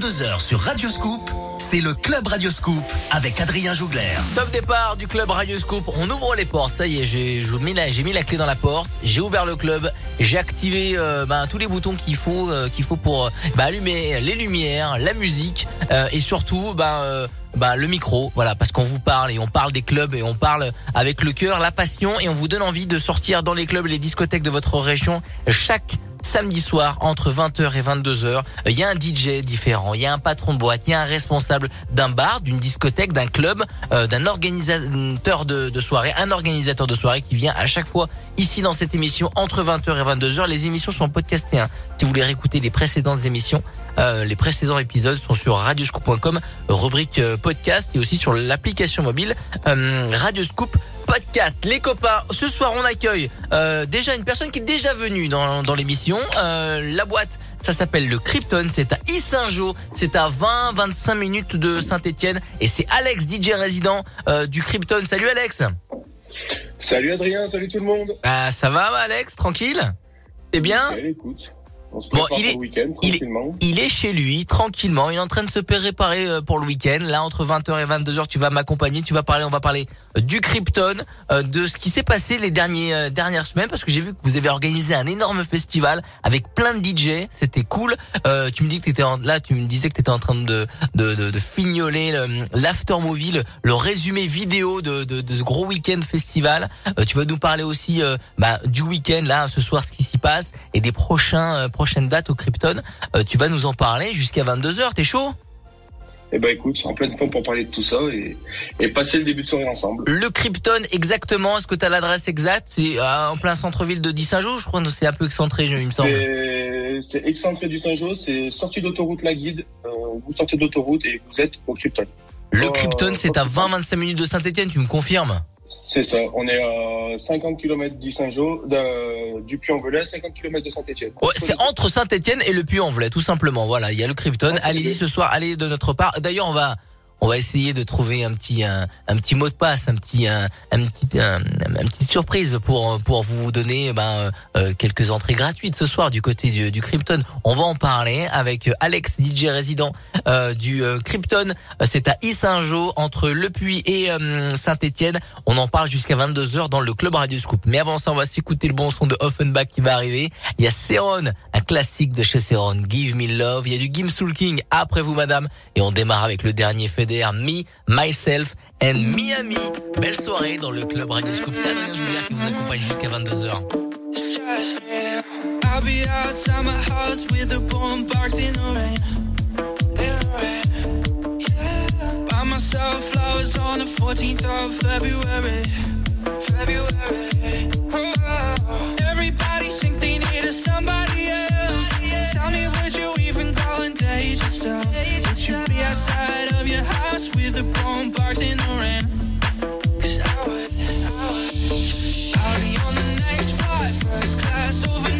22h sur Radioscoop, c'est le Club Radioscoop avec Adrien Jougler. Top départ du Club Radioscoop. On ouvre les portes. Ça y est, j'ai mis, mis la clé dans la porte. J'ai ouvert le club. J'ai activé euh, ben, tous les boutons qu'il faut, euh, qu'il faut pour ben, allumer les lumières, la musique euh, et surtout ben, bah le micro, voilà, parce qu'on vous parle et on parle des clubs et on parle avec le cœur, la passion et on vous donne envie de sortir dans les clubs les discothèques de votre région chaque samedi soir entre 20h et 22h. Il y a un DJ différent, il y a un patron de boîte, il y a un responsable d'un bar, d'une discothèque, d'un club, euh, d'un organisateur de, soirée, un organisateur de soirée qui vient à chaque fois ici dans cette émission entre 20h et 22h. Les émissions sont podcastées. Hein. Si vous voulez réécouter les précédentes émissions, euh, les précédents épisodes sont sur radioscoop.com, rubrique euh, podcast et aussi sur l'application mobile Radioscoop podcast. Les copains, ce soir on accueille euh, déjà une personne qui est déjà venue dans, dans l'émission. Euh, la boîte, ça s'appelle le Krypton, c'est à Issingeau, c'est à 20-25 minutes de Saint-Etienne et c'est Alex, DJ résident euh, du Krypton. Salut Alex Salut Adrien, salut tout le monde Ah Ça va Alex, tranquille? T'es bien? écoute. bon, il est, il, est, il est chez lui, tranquillement. Il est en train de se préparer pour le week-end. Là, entre 20h et 22h, tu vas m'accompagner. Tu vas parler, on va parler du Krypton, euh, de ce qui s'est passé les derniers euh, dernières semaines parce que j'ai vu que vous avez organisé un énorme festival avec plein de DJ, c'était cool. Euh, tu me dis que t'étais là, tu me disais que t'étais en train de de, de, de fignoler l'after movie, le, résumé vidéo de, de, de ce gros week-end festival. tu vas nous parler aussi bah, du week-end là ce soir ce qui s'y passe et des prochains prochaines dates au Krypton. tu vas nous en parler jusqu'à 22 h T'es chaud? Eh ben écoute, en pleine forme pour parler de tout ça et, et passer le début de soirée ensemble. Le Krypton, exactement. Est-ce que tu as l'adresse exacte? C'est euh, en plein centre-ville de Dissaint-Jean, je crois. C'est un peu excentré, il me semble. C'est excentré du Saint-Jean. C'est sortie d'autoroute La Guide. Euh, vous sortez d'autoroute et vous êtes au Krypton. Le Krypton, c'est à 20-25 minutes de Saint-Etienne. Tu me confirmes? C'est ça. On est à 50 km du Saint-Jean, du Puy-en-Velay, 50 km de Saint-Etienne. Ouais, c'est entre Saint-Etienne et le Puy-en-Velay, tout simplement. Voilà, il y a le Krypton. Allez-y ce soir, allez de notre part. D'ailleurs, on va on va essayer de trouver un petit un, petit mot de passe, un petit un, un petit un, petite surprise pour pour vous donner ben, euh, quelques entrées gratuites ce soir du côté du, du Krypton. On va en parler avec Alex DJ résident euh, du euh, Krypton. C'est à Issingeau entre Le Puy et Saint-Étienne. On en parle jusqu'à 22h dans le club Radio Scoop. Mais avant ça, on va s'écouter le bon son de Offenbach qui va arriver. Il y a Seron, un classique de chez Seron, Give Me Love. Il y a du Gim Soul King après vous madame et on démarre avec le dernier fait Me, Myself and Miami. Belle soirée dans le club Radio Scoop. C'est Adrien Julien qui vous accompagne jusqu'à 22h. I'll be outside my house with the boom box in the rain. Buy myself flowers on the 14th of February. February. Everybody think they need a somebody else. Tell me, even date yourself? Would you be outside of your house with a boom box in the rain? Cause I would, I would. I'll be on the next flight, first class overnight.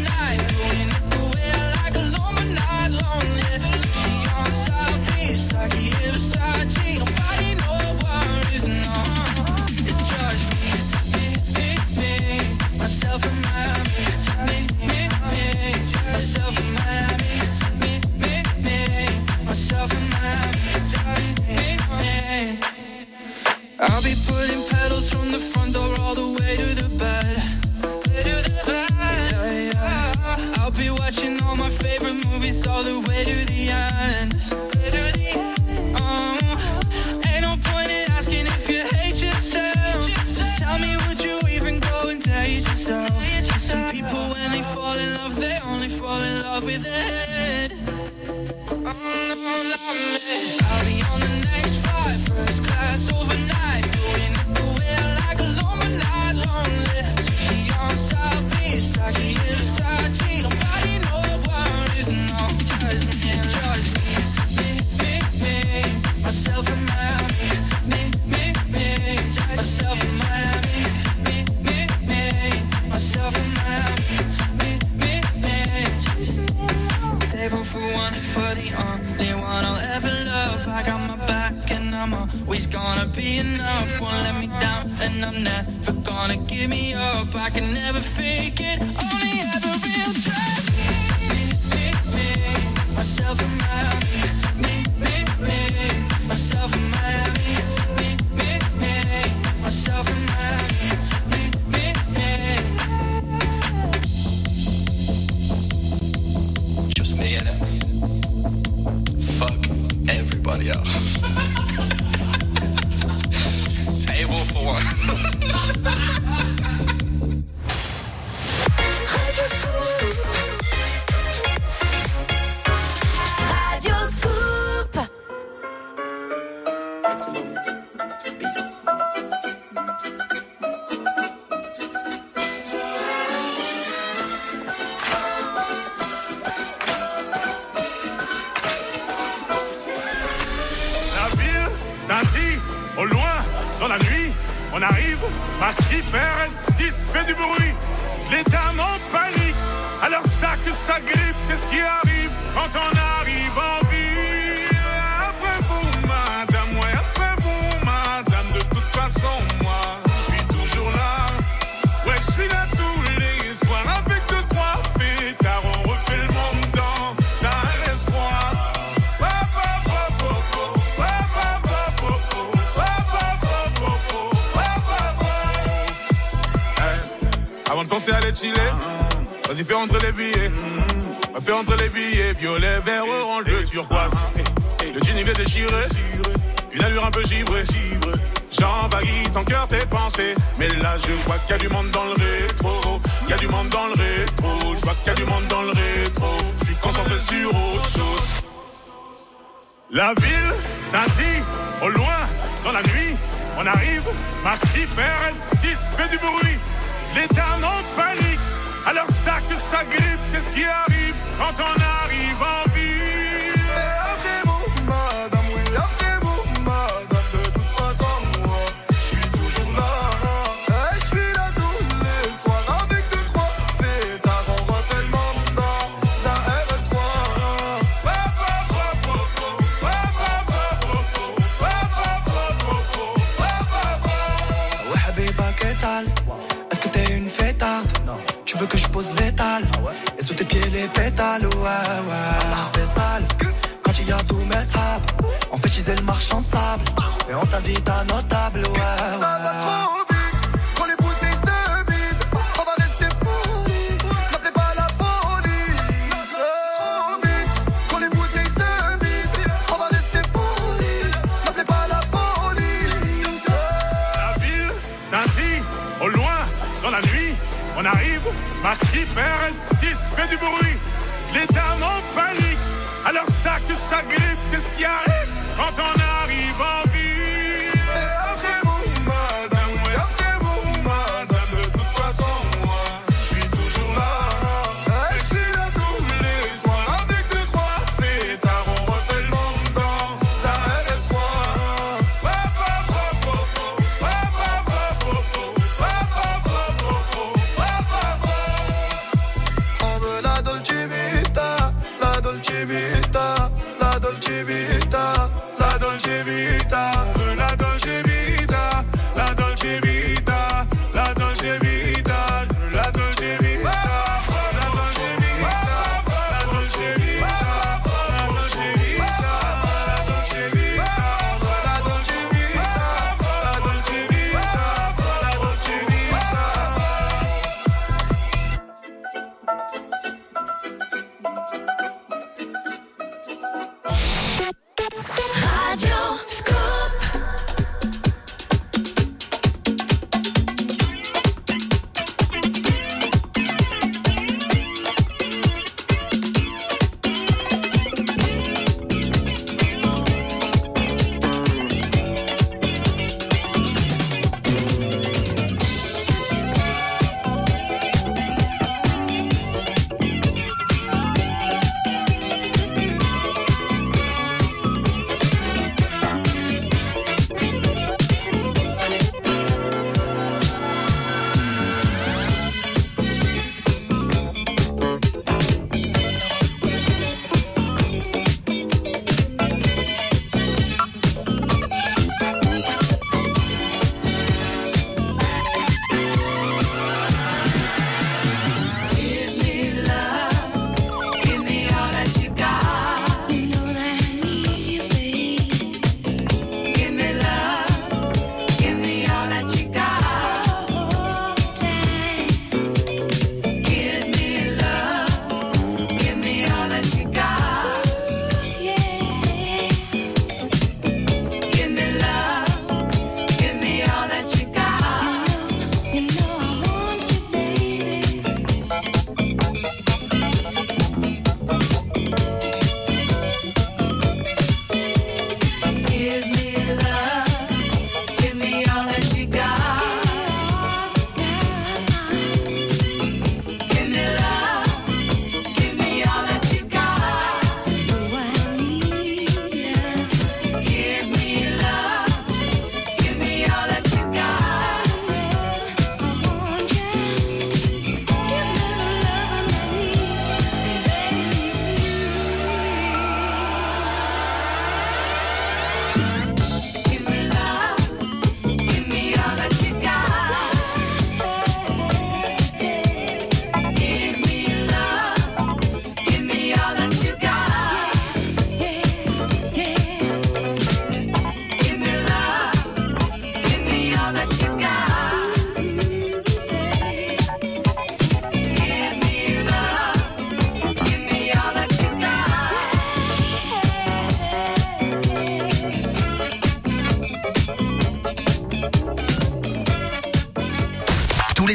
fait entre les billets. Mmh. Fait entre les billets. Violet, vert, orange, bleu, turquoise. Et, le jean il est déchiré. Une allure un peu givrée. J'envahis ton cœur, tes pensées. Mais là, je vois qu'il y a du monde dans le rétro. Il y a du monde dans le rétro. Je vois qu'il y a du monde dans le rétro. Je suis concentré sur autre chose. La ville scintille au loin dans la nuit. On arrive, massif RS6 fait du bruit. Les dames en panique. Alors ça que ça grippe, c'est ce qui arrive quand on arrive en vie.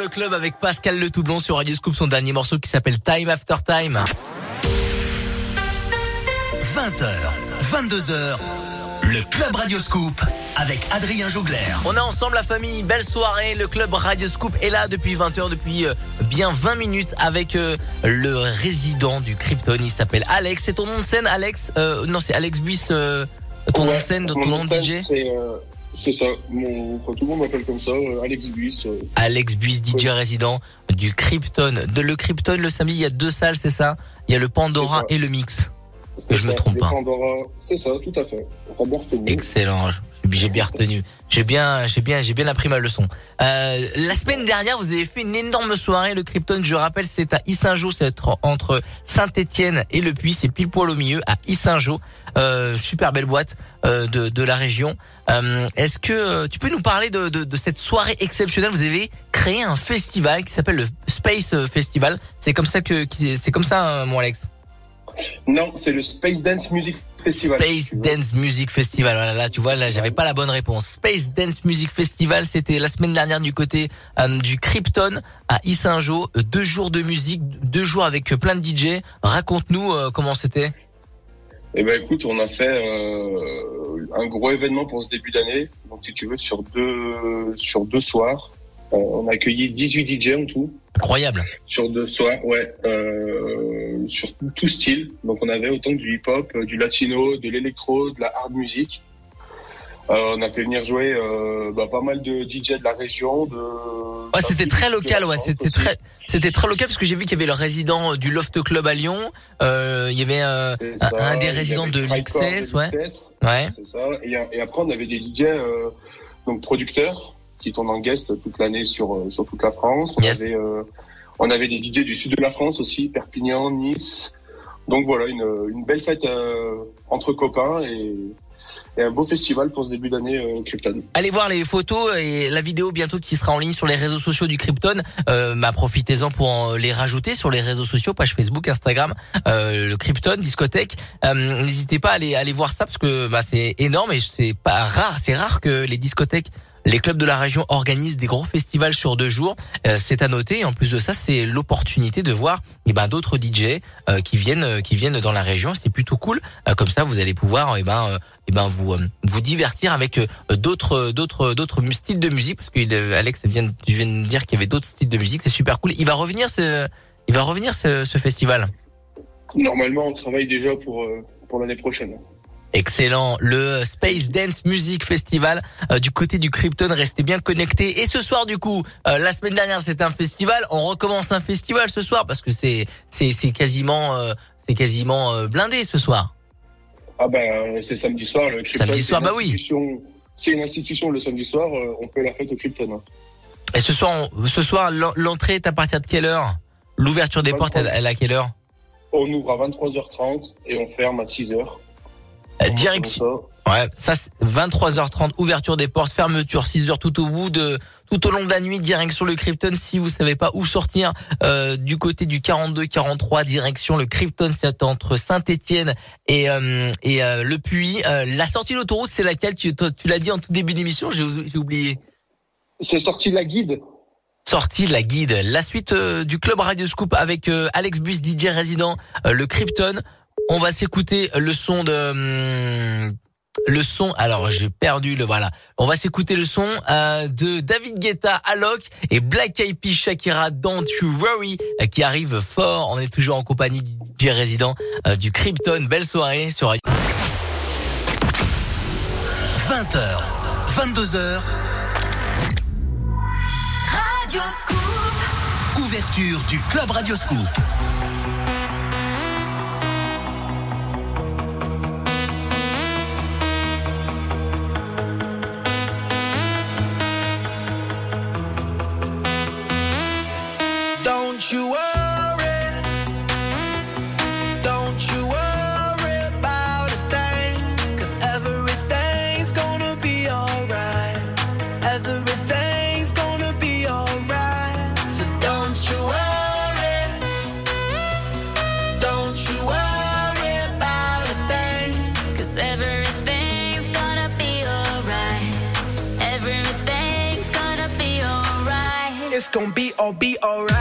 Le club avec Pascal Le Toublon sur Radio Scoop, son dernier morceau qui s'appelle Time After Time. 20h, 22h, le Club Radio Scoop avec Adrien Jougler. On est ensemble la famille, belle soirée, le club Radio Scoop est là depuis 20h, depuis euh, bien 20 minutes avec euh, le résident du Krypton, il s'appelle Alex. C'est ton nom de scène Alex? Euh, Non c'est Alex Buis, euh, ton nom de scène, ton nom de DJ C'est euh, c'est ça. Mon, enfin, tout le monde m'appelle comme ça. euh, Alex Buis. euh, Alex Buis, DJ résident du Krypton. De le Krypton, le samedi, il y a deux salles, c'est ça? Il y a le Pandora et le Mix. je me trompe le pas. Pandora, C'est ça, tout à fait. Excellent, j'ai bien retenu. J'ai bien, j'ai bien, j'ai bien appris ma leçon. Euh, la semaine dernière, vous avez fait une énorme soirée, le Krypton. Je rappelle, c'est à Issingeau, c'est entre- entre Saint-Étienne et Le Puy. C'est pile poil au milieu, à Issingeau. Euh, super belle boîte euh, de, de la région. Euh, Est-ce que euh, tu peux nous parler de, de, de cette soirée exceptionnelle? Vous avez créé un festival qui s'appelle le Space Festival. C'est comme ça que, c'est comme ça, euh, mon Alex? Non, c'est le Space Dance Music Festival. Space. Dance Music Festival. Voilà, là, tu vois, là, j'avais pas la bonne réponse. Space Dance Music Festival, c'était la semaine dernière du côté euh, du Krypton à Issingeau. Euh, Deux jours de musique, deux jours avec euh, plein de DJ. Raconte-nous euh, comment c'était. Eh ben écoute, on a fait euh, un gros événement pour ce début d'année. Donc si tu veux, sur deux sur deux soirs, Euh, on a accueilli 18 DJ en tout. Incroyable. Sur deux soirs, ouais, euh, sur tout, tout style. Donc on avait autant du hip-hop, du latino, de l'électro, de la hard music. Euh, on a fait venir jouer euh, bah, pas mal de DJ de la région. De, Ouais, c'était très local, ouais, c'était très, c'était très local parce que j'ai vu qu'il y avait le résident du Loft Club à Lyon. Euh, il y avait euh, un, ça. un des résidents de de ouais, ouais. Ça. Et, et après, on avait des DJ, euh, donc producteurs, qui tournent en guest toute l'année sur, sur toute la France. On, Yes. avait, euh, on avait des DJ du sud de la France aussi, Perpignan, Nice. Donc voilà, une, une belle fête euh, entre copains et, beau festival pour ce début d'année euh, Krypton. Allez voir les photos et la vidéo bientôt qui sera en ligne sur les réseaux sociaux du Krypton. Euh, bah, profitez-en pour les rajouter sur les réseaux sociaux, page Facebook, Instagram, euh, le Krypton, discothèque. N'hésitez pas à aller, aller voir ça parce que bah, c'est énorme et c'est pas rare. C'est rare que les discothèques les clubs de la région organisent des gros festivals sur deux jours. C'est à noter. En plus de ça, c'est l'opportunité de voir eh ben, d'autres DJ qui viennent qui viennent dans la région. C'est plutôt cool. Comme ça, vous allez pouvoir eh ben, eh ben, vous euh, vous divertir avec euh, d'autres d'autres d'autres mu- styles de musique. Parce que euh, Alex vient tu viens de dire qu'il y avait d'autres styles de musique. C'est super cool. Il va revenir ce il va revenir ce, ce festival. Normalement, on travaille déjà pour, euh, pour l'année prochaine. Excellent, le Space Dance Music Festival euh, du côté du Krypton, restez bien connectés. Et ce soir du coup, euh, la semaine dernière c'était un festival, on recommence un festival ce soir parce que c'est c'est c'est quasiment euh, c'est quasiment euh, blindé ce soir. Ah ben, c'est samedi soir. Le Krypton, Samedi c'est soir, une bah oui. institution- C'est une institution le samedi soir. euh, on peut la fête au Krypton. Et ce soir on- ce soir l'en- l'entrée est à partir de quelle heure? L'ouverture des portes elle, elle est à quelle heure? On ouvre à 23h30 et on ferme à 6h. Euh, Direction Ouais, ça c'est 23h30 ouverture des portes, fermeture 6h tout au bout de tout au long de la nuit direction le Krypton. Si vous savez pas où sortir euh, du côté du 42 43 direction le Krypton c'est entre Saint-Étienne et euh, et euh, le Puy. Euh, la sortie de l'autoroute c'est laquelle? Tu tu l'as dit en tout début d'émission j'ai oublié. C'est sorti de la guide. sortie de la guide. La suite euh, du club Radio Scoop avec euh, Alex Bus DJ résident euh, le Krypton. On va s'écouter le son de hum, le son, alors j'ai perdu le voilà. On va s'écouter le son euh, de David Guetta, Alok et Black Eyed Peas Shakira Don't You Worry euh, qui arrive fort. On est toujours en compagnie du DJ résident euh, du Krypton. Belle soirée sur Radio. 20h, 22h, Radio Scoop. ouverture du Club Radio Scoop. All be alright.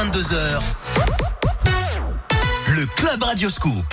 22h. Le Club Radio Scoop.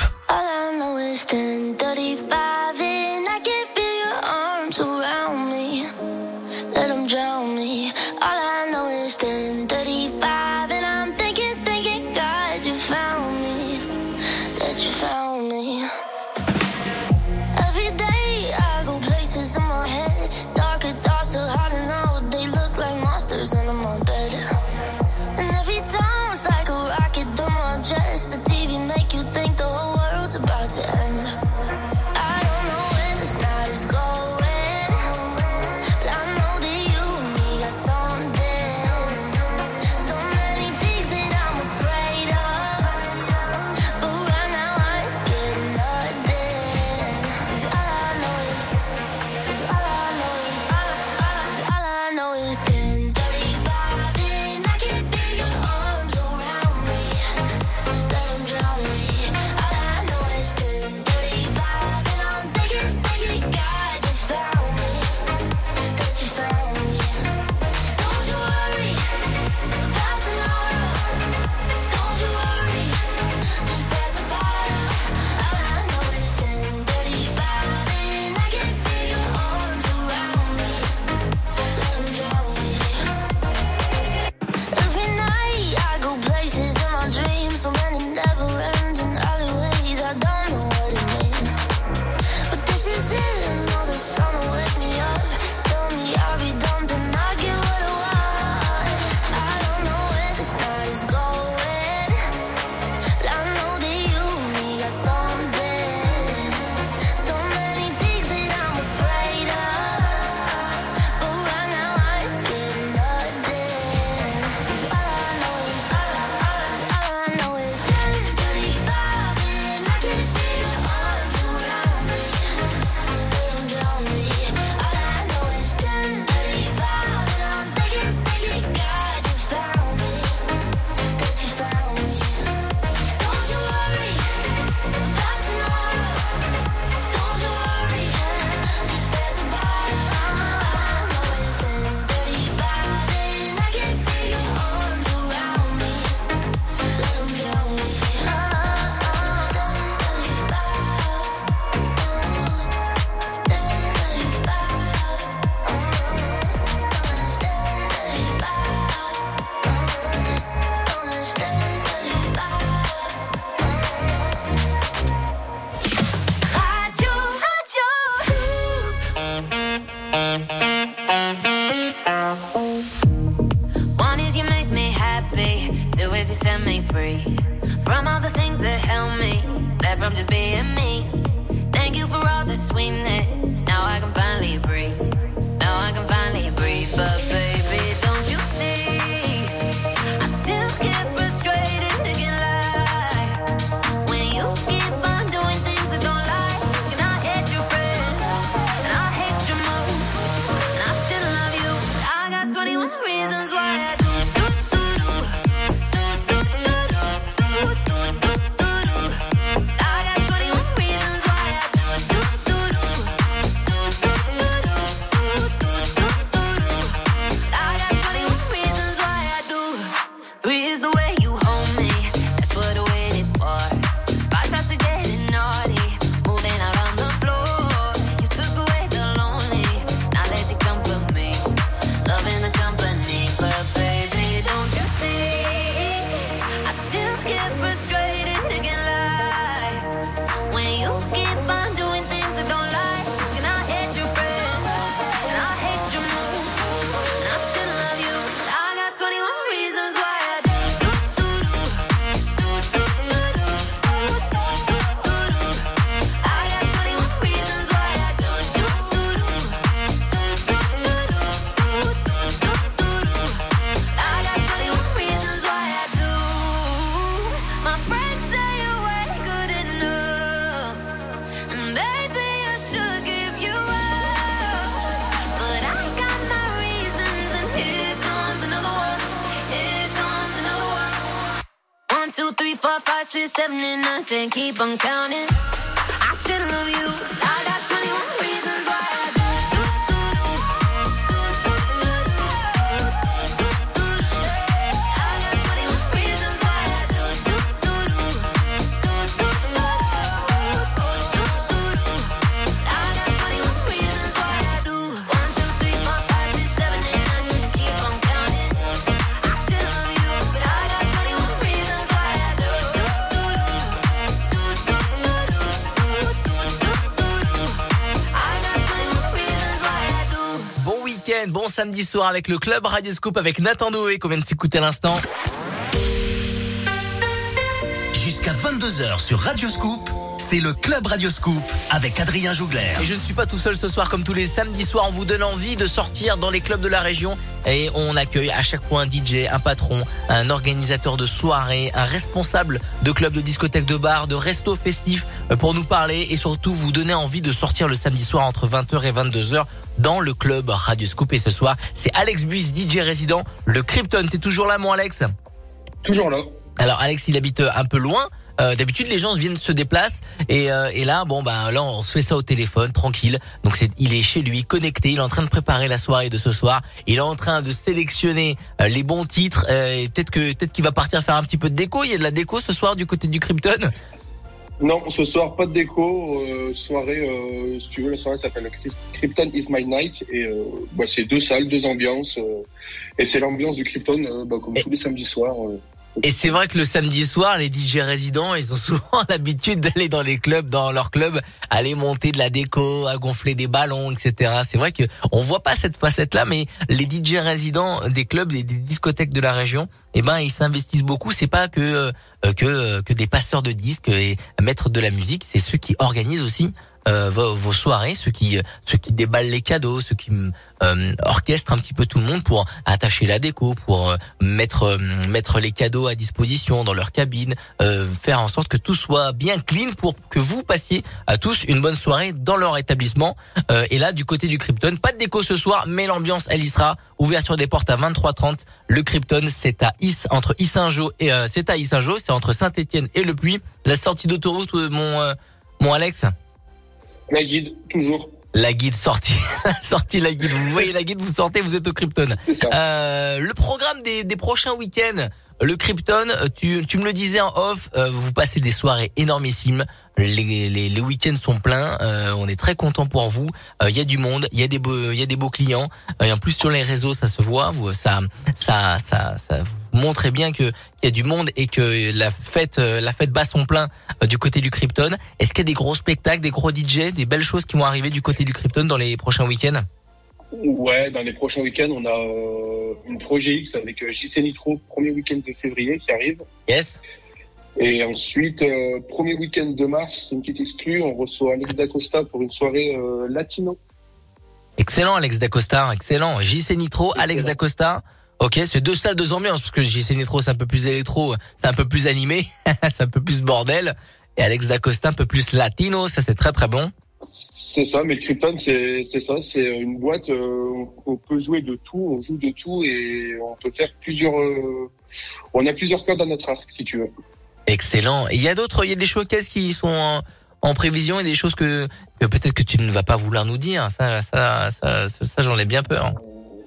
Samedi soir avec le club Radio Scoop avec Nathan Noé qu'on vient de s'écouter à l'instant. Jusqu'à 22h sur Radio Scoop, c'est le Club Radio Scoop avec Adrien Jougler. Et je ne suis pas tout seul ce soir comme tous les samedis soirs. On vous donne envie de sortir dans les clubs de la région et on accueille à chaque fois un DJ, un patron, un organisateur de soirée, un responsable de club de discothèque de bar, de resto festif euh, pour nous parler et surtout vous donner envie de sortir le samedi soir entre 20h et 22h dans le club Radio Scoop. Et ce soir, c'est Alex Buis, DJ résident, le Krypton. T'es toujours là, mon Alex? Toujours là. Alors Alex, il habite un peu loin. Euh, D'habitude, les gens viennent se déplacent et, euh, et là, bon bah là, on se fait ça au téléphone, tranquille. Donc c'est, il est chez lui, connecté. Il est en train de préparer la soirée de ce soir. Il est en train de sélectionner euh, les bons titres. euh, peut-être que peut-être qu'il va partir faire un petit peu de déco. Il y a de la déco ce soir du côté du Krypton? Non, ce soir, pas de déco. euh, soirée, euh, si tu veux, la soirée s'appelle Krypton is my night. Et euh, bah, c'est deux salles, deux ambiances. euh, et c'est l'ambiance du Krypton, euh, bah, comme Et- tous les samedis soirs. Et c'est vrai que le samedi soir, les DJ résidents, ils ont souvent l'habitude d'aller dans les clubs, dans leur club, aller monter de la déco, à gonfler des ballons, etc. C'est vrai que on voit pas cette facette-là, mais les DJ résidents des clubs, des, des discothèques de la région, eh ben ils s'investissent beaucoup. C'est pas que euh, que euh, que des passeurs de disques et maîtres de la musique, c'est ceux qui organisent aussi. Euh, vos, vos soirées, ceux qui ceux qui déballent les cadeaux, ceux qui euh, orchestrent un petit peu tout le monde pour attacher la déco, pour euh, mettre mettre les cadeaux à disposition dans leur cabine, faire en sorte que tout soit bien clean pour que vous passiez à tous une bonne soirée dans leur établissement. Et là, du côté du Krypton, pas de déco ce soir, mais l'ambiance elle y sera. Ouverture des portes à 23h30. Le Krypton, c'est à Is entre Issingeau et euh, c'est à Issingeau, c'est entre Saint-Étienne et Le Puy. La sortie d'autoroute, mon euh, mon Alex? La guide, toujours. La guide sortie, sortie la guide. Vous voyez la guide, vous sortez, vous êtes au Krypton. Euh, le programme des, des prochains week-ends, le Krypton, tu, tu me le disais en off, euh, vous passez des soirées énormissimes. Les, les, les week-ends sont pleins. euh, on est très content pour vous. Euh, Il y a du monde, il y a des beaux, y a des beaux clients. Euh, et en plus sur les réseaux, ça se voit. Vous, ça, ça, ça, ça vous montre bien que qu'il y a du monde et que la fête, euh, la fête bat son plein du côté du Krypton. Est-ce qu'il y a des gros spectacles, des gros DJ, des belles choses qui vont arriver du côté du Krypton dans les prochains week-ends? Ouais, dans les prochains week-ends, on a euh, une projet X avec euh, JC Nitro, premier week-end de février qui arrive. Yes. Et ensuite, euh, premier week-end de mars, une petite exclue, on reçoit Alex D'Acosta pour une soirée euh, latino. Excellent, Alex Dacosta, excellent. JC Nitro, Alex. Dacosta. Ok, c'est deux salles, deux ambiances, parce que JC Nitro, c'est un peu plus électro, c'est un peu plus animé, c'est un peu plus bordel. Et Alex Dacosta, un peu plus latino, ça c'est très très bon. C'est ça, mais le Krypton, c'est ça, c'est une boîte, euh, on, peut jouer de tout, on joue de tout et on peut faire plusieurs... euh, on a plusieurs codes à notre arc, si tu veux. Excellent. Il y a d'autres, il y a des showcases qui sont en, en prévision et des choses que, que peut-être que tu ne vas pas vouloir nous dire. Ça, ça, ça, ça, ça, j'en ai bien peur.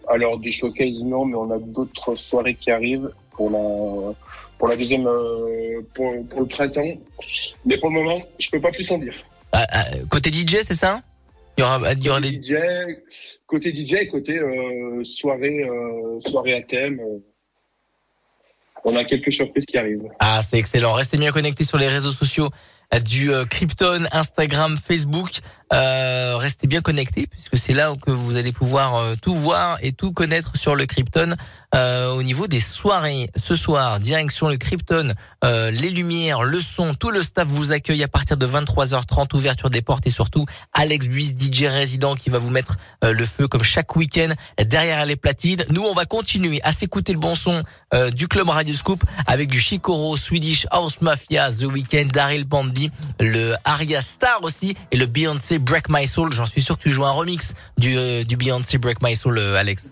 Alors, des showcases, non, mais on a d'autres soirées qui arrivent pour la, pour la deuxième... euh, pour, pour le printemps. Mais pour le moment, je peux pas plus en dire. Ah, ah, côté DJ, c'est ça? Il y aura, il y aura côté des. DJ, côté DJ et côté euh, soirée, euh, soirée à thème. euh, on a quelques surprises qui arrivent. Ah, c'est excellent. Restez bien connectés sur les réseaux sociaux du Krypton, Instagram, Facebook. Euh, restez bien connectés puisque c'est là que vous allez pouvoir euh, tout voir et tout connaître sur le Krypton. Euh, au niveau des soirées, ce soir, direction le Krypton, euh, les lumières, le son, tout le staff vous accueille à partir de 23h30, ouverture des portes et surtout Alex Buis, DJ résident qui va vous mettre euh, le feu comme chaque week-end derrière les platines. Nous, on va continuer à s'écouter le bon son euh, du club Radio Scoop avec du Chikoro, Swedish House Mafia, The Weeknd, Daryl Bandy, le Aria Star aussi et le Beyoncé Break My Soul. J'en suis sûr que tu joues un remix du, euh, du Beyoncé Break My Soul, euh, Alex.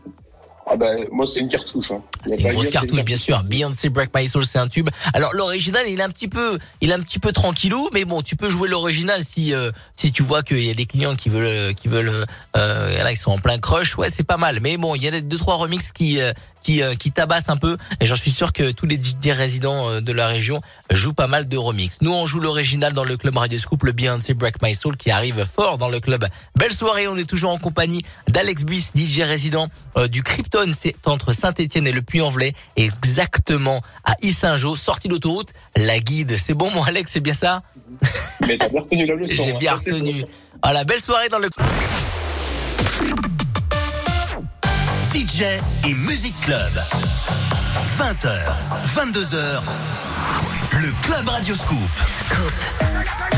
Ah ben, moi, c'est une cartouche. Hein. C'est une grosse cartouche, bien sûr. Beyoncé Break My Soul, c'est un tube. Alors l'original, il est un petit peu, il est un petit peu tranquillou, mais bon, tu peux jouer l'original si euh, si tu vois qu'il y a des clients qui veulent qui veulent euh, là ils sont en plein crush. Ouais, c'est pas mal. Mais bon, il y a deux trois remixes qui euh, qui euh, qui tabassent un peu. Et j'en suis sûr que tous les DJ résidents euh, de la région jouent pas mal de remixes. Nous, on joue l'original dans le club Radio Scoop, le Beyoncé Break My Soul, qui arrive fort dans le club. Belle soirée. On est toujours en compagnie d'Alex Buis, DJ résident euh, du Krypton. C'est entre Saint-Étienne et le Puy-en-Velay, exactement à Issingeau, sortie d'autoroute. La guide, c'est bon, mon Alex, c'est bien ça? Mais t'as bien retenu la leçon. J'ai hein. bien retenu. Voilà, belle soirée dans le. DJ et Music Club. 20h, 22h, le Club Radio Scoop. Scoop.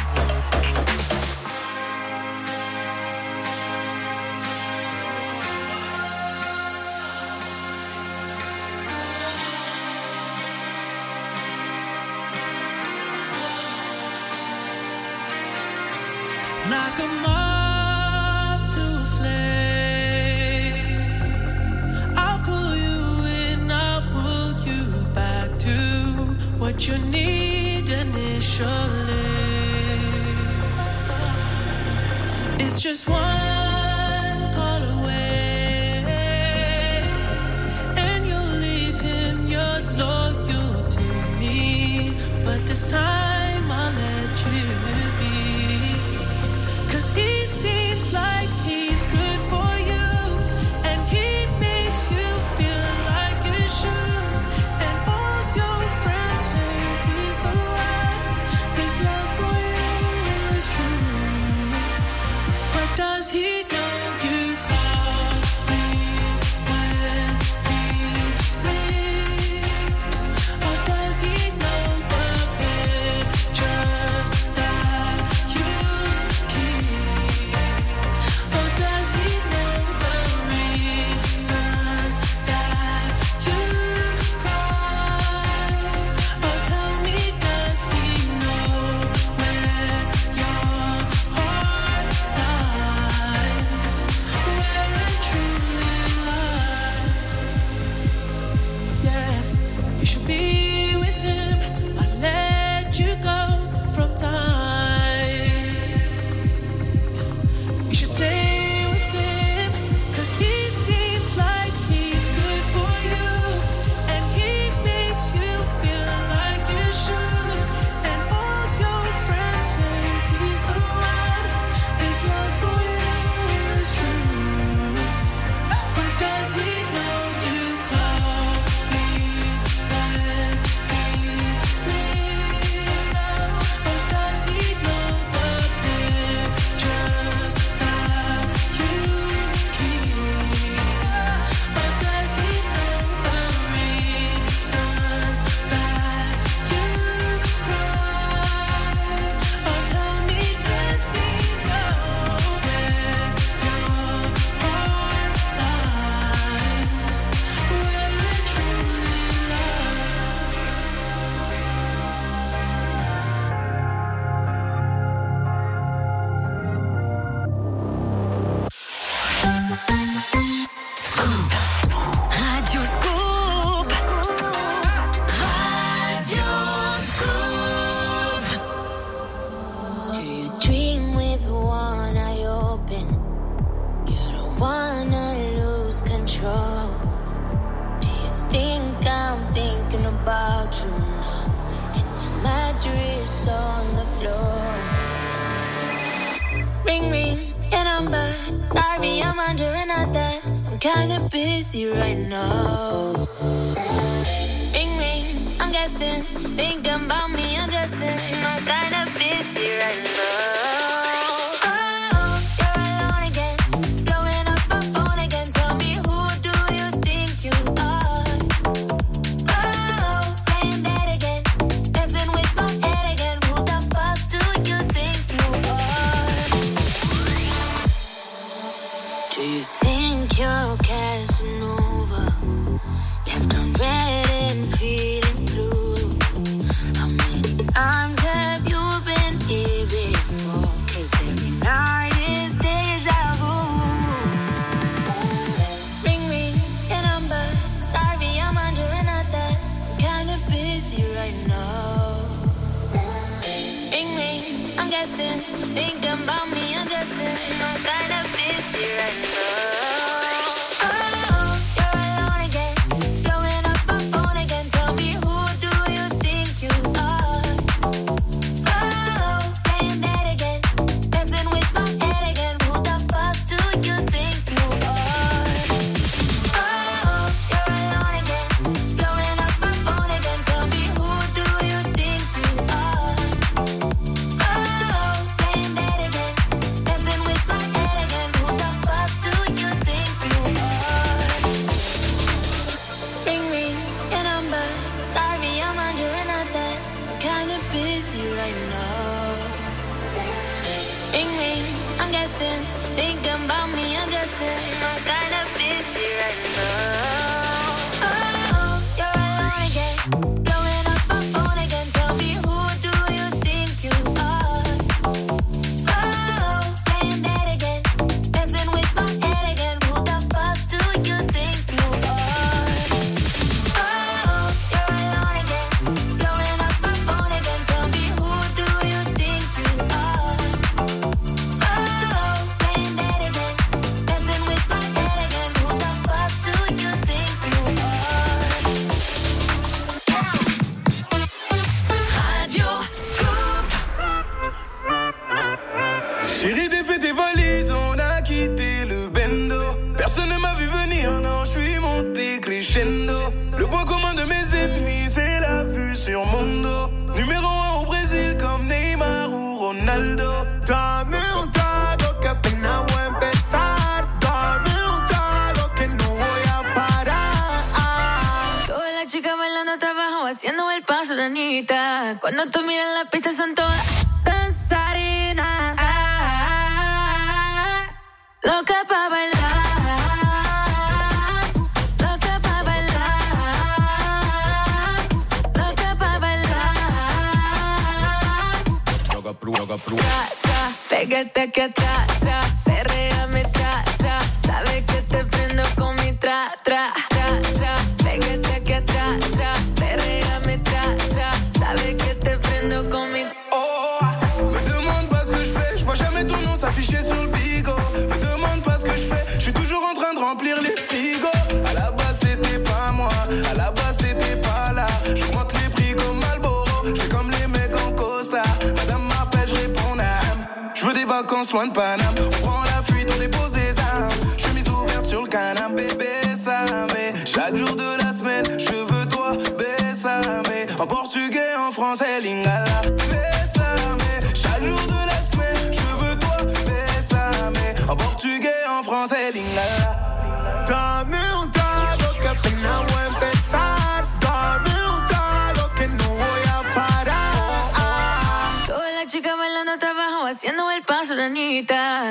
morning. I'm guessing, thinking about me, I'm guessing. I'm kinda busy right now.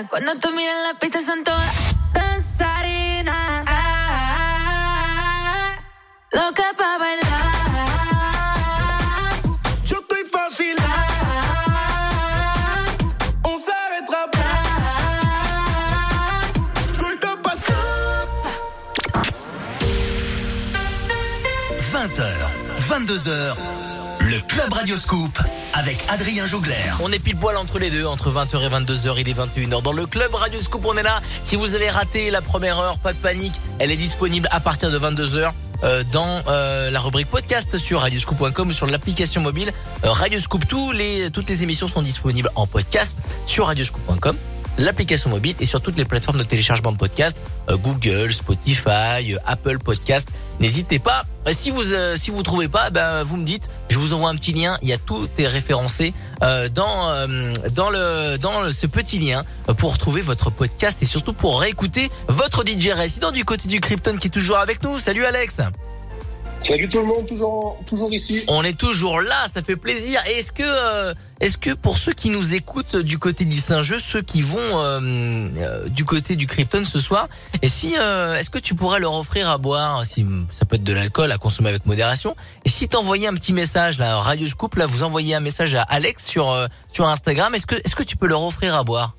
Cuando tú miras la pista son todas danzarinas. Ah, ah, ah, loca pa' bailar. Yo estoy fácil. On s'arrête pas. Pascal. 20h, 22h, le Club Radioscope avec Adrien Jougler. On est pile poil entre les deux, entre 20h et 22h, il est 21h. Dans le club Radio Scoop, on est là. Si vous avez raté la première heure, pas de panique, elle est disponible à partir de 22h. Euh, dans euh, la rubrique podcast sur radioscoop.com ou sur l'application mobile euh, Radioscoop. Tous les, toutes les émissions sont disponibles en podcast sur radioscoop.com, l'application mobile et sur toutes les plateformes de téléchargement de podcast, euh, Google, Spotify, Apple Podcast. N'hésitez pas. Si vous si vous trouvez pas, ben vous me dites je vous envoie un petit lien. Il y a tout est référencé euh, dans euh, dans le dans ce petit lien pour trouver votre podcast et surtout pour réécouter votre DJ résident du côté du Krypton qui est toujours avec nous. Salut Alex. Salut tout le monde, toujours, toujours ici. On est toujours là, ça fait plaisir. Est-ce que, euh, est-ce que pour ceux qui nous écoutent du côté d'Issinjeux, ceux qui vont euh, euh, du côté du Krypton ce soir, et si, euh, est-ce que tu pourrais leur offrir à boire, si ça peut être de l'alcool à consommer avec modération, et si t'envoyais un petit message là, Radio Scoop, là, vous envoyez un message à Alex sur euh, sur Instagram, est-ce que, est-ce que tu peux leur offrir à boire?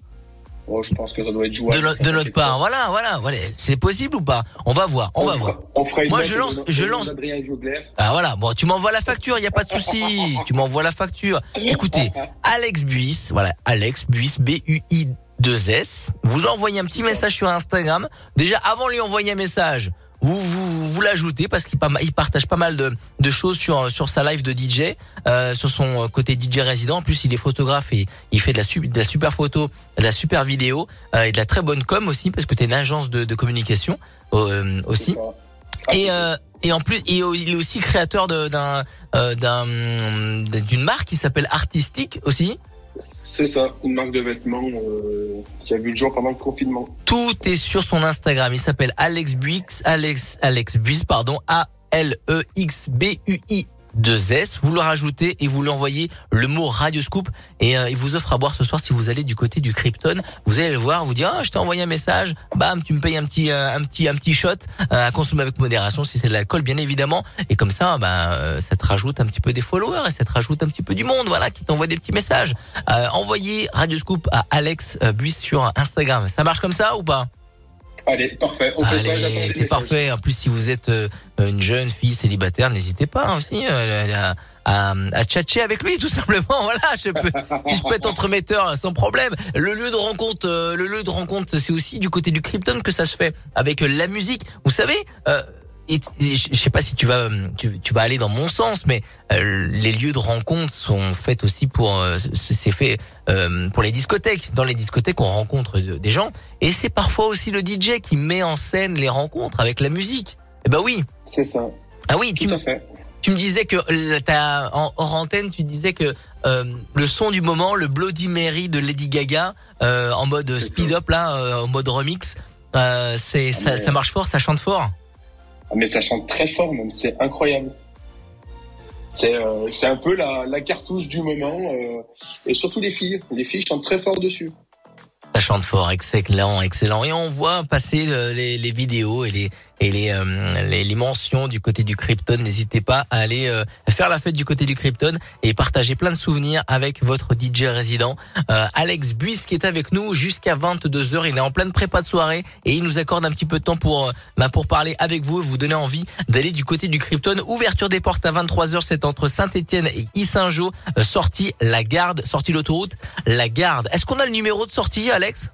Oh, je pense que ça doit être jouable. de, de notre part Voilà, voilà, voilà. C'est possible ou pas? On va voir, on va fera- voir. On fera une Moi, je lance- je lance-. Ah voilà, bon tu m'envoies la facture, il y a pas de souci. tu m'envoies la facture. Écoutez, Alex Buis, voilà, Alex Buis B U I 2 S. Vous envoyez un petit message sur Instagram. Déjà avant de lui envoyer un message, vous vous, vous l'ajoutez parce qu'il partage pas mal de, de choses sur sur sa live de DJ, euh, sur son côté DJ résident. En plus, il est photographe et il fait de la, su- de la super photo, de la super vidéo euh, et de la très bonne com aussi parce que tu es une agence de, de communication euh, aussi. Et euh, et en plus, il est- aussi créateur euh, d'un d'une marque qui s'appelle Artistique aussi. C'est ça, une marque de vêtements euh, qui a vu le jour pendant le confinement. Tout est sur son Instagram. Il s'appelle Alex Buix, Alex Alex Buix, pardon, A L E X B U I 2 S. Vous le rajoutez et vous lui envoyez le mot Radio Scoop et euh, il vous offre à boire ce soir si vous allez du côté du Krypton. Vous allez le voir, vous dire ah, je t'ai envoyé un message, bam, tu me payes un petit euh, un petit un petit shot euh, à consommer avec modération si c'est de l'alcool bien évidemment et comme ça bah euh, ça te rajoute un petit peu des followers et ça te rajoute un petit peu du monde voilà qui t'envoie des petits messages. Euh, envoyez Radio Scoop à Alex Buis sur Instagram. Ça marche comme ça ou pas? Allez, parfait. On Allez, c'est parfait. En plus, si vous êtes euh, une jeune fille célibataire, n'hésitez pas hein, aussi euh, à, à, à tchatcher avec lui, tout simplement. Voilà, je peux, tu peux être entremetteur sans problème. Le lieu de rencontre, euh, le lieu de rencontre, c'est aussi du côté du Krypton que ça se fait avec la musique. Vous savez. Euh, et, et je sais pas si tu vas tu, tu vas aller dans mon sens, mais euh, les lieux de rencontre sont faits aussi pour euh, c'est fait euh, pour les discothèques. Dans les discothèques, on rencontre de- des gens et c'est parfois aussi le DJ qui met en scène les rencontres avec la musique. Eh ben oui. C'est ça. Ah oui, tu, Tout me- à fait. tu me disais que euh, t'as en hors antenne, tu disais que euh, le son du moment, le Bloody Mary de Lady Gaga euh, en mode speed ça. up là, euh, en mode remix, euh, c'est ça, mais- ça marche fort, ça chante fort? Mais ça chante très fort, même. C'est incroyable. C'est euh, c'est un peu la, cartouche du moment. euh, et surtout les filles. Les filles chantent très fort dessus. Ça chante fort, excellent, excellent. Et on voit passer euh, les vidéos et les et les, euh, les les mentions du côté du Krypton. N'hésitez pas à aller euh, faire la fête du côté du Krypton et partager plein de souvenirs avec votre DJ résident euh, Alex Buis qui est avec nous jusqu'à 22 h Il est en pleine prépa de soirée et il nous accorde un petit peu de temps pour bah, pour parler avec vous vous donner envie d'aller du côté du Krypton. Ouverture des portes à 23 h c'est entre Saint-Étienne et Issingeau. Sortie la garde, sortie l'autoroute, la garde. Est-ce qu'on a le numéro de sortie, Alex?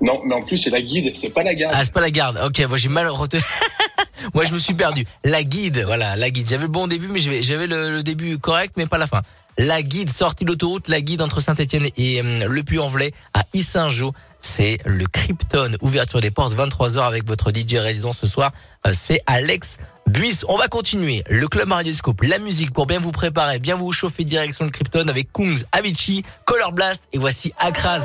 Non, mais en plus, c'est la guide, c'est pas la garde. Ah, c'est pas la garde. Ok, moi j'ai mal retenu. moi je me suis perdu. La guide, voilà, la guide. J'avais le bon début, mais j'avais le, le début correct, mais pas la fin. La guide, sortie d'autoroute, la guide entre Saint-Etienne et hum, le Puy-en-Velay à Issingeau. C'est le Krypton. Ouverture des portes, 23h avec votre DJ résident ce soir. Euh, c'est Alex Buis. On va continuer. Le club Radioscope, la musique pour bien vous préparer, bien vous chauffer direction le Krypton avec Kungs, Avicii, Color Blast et voici Akraz.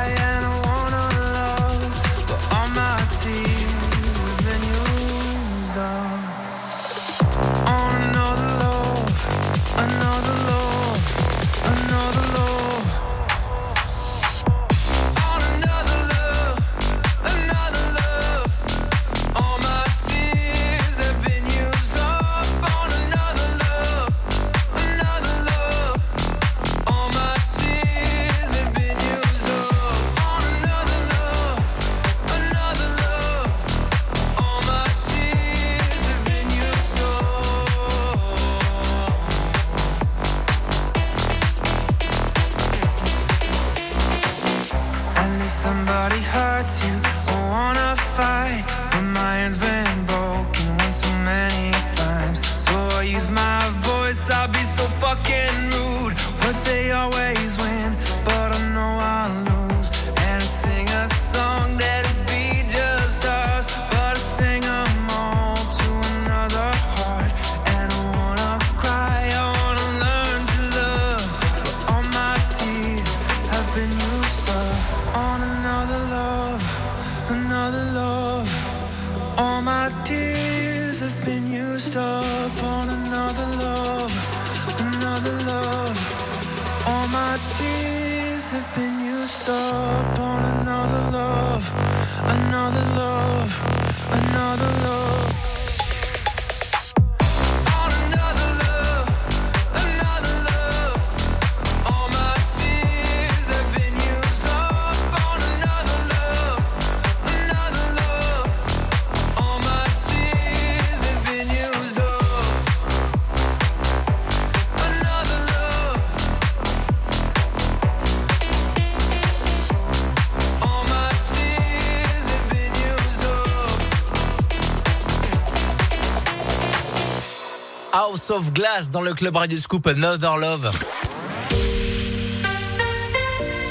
of Glass dans le club Radio Scoop Another Love.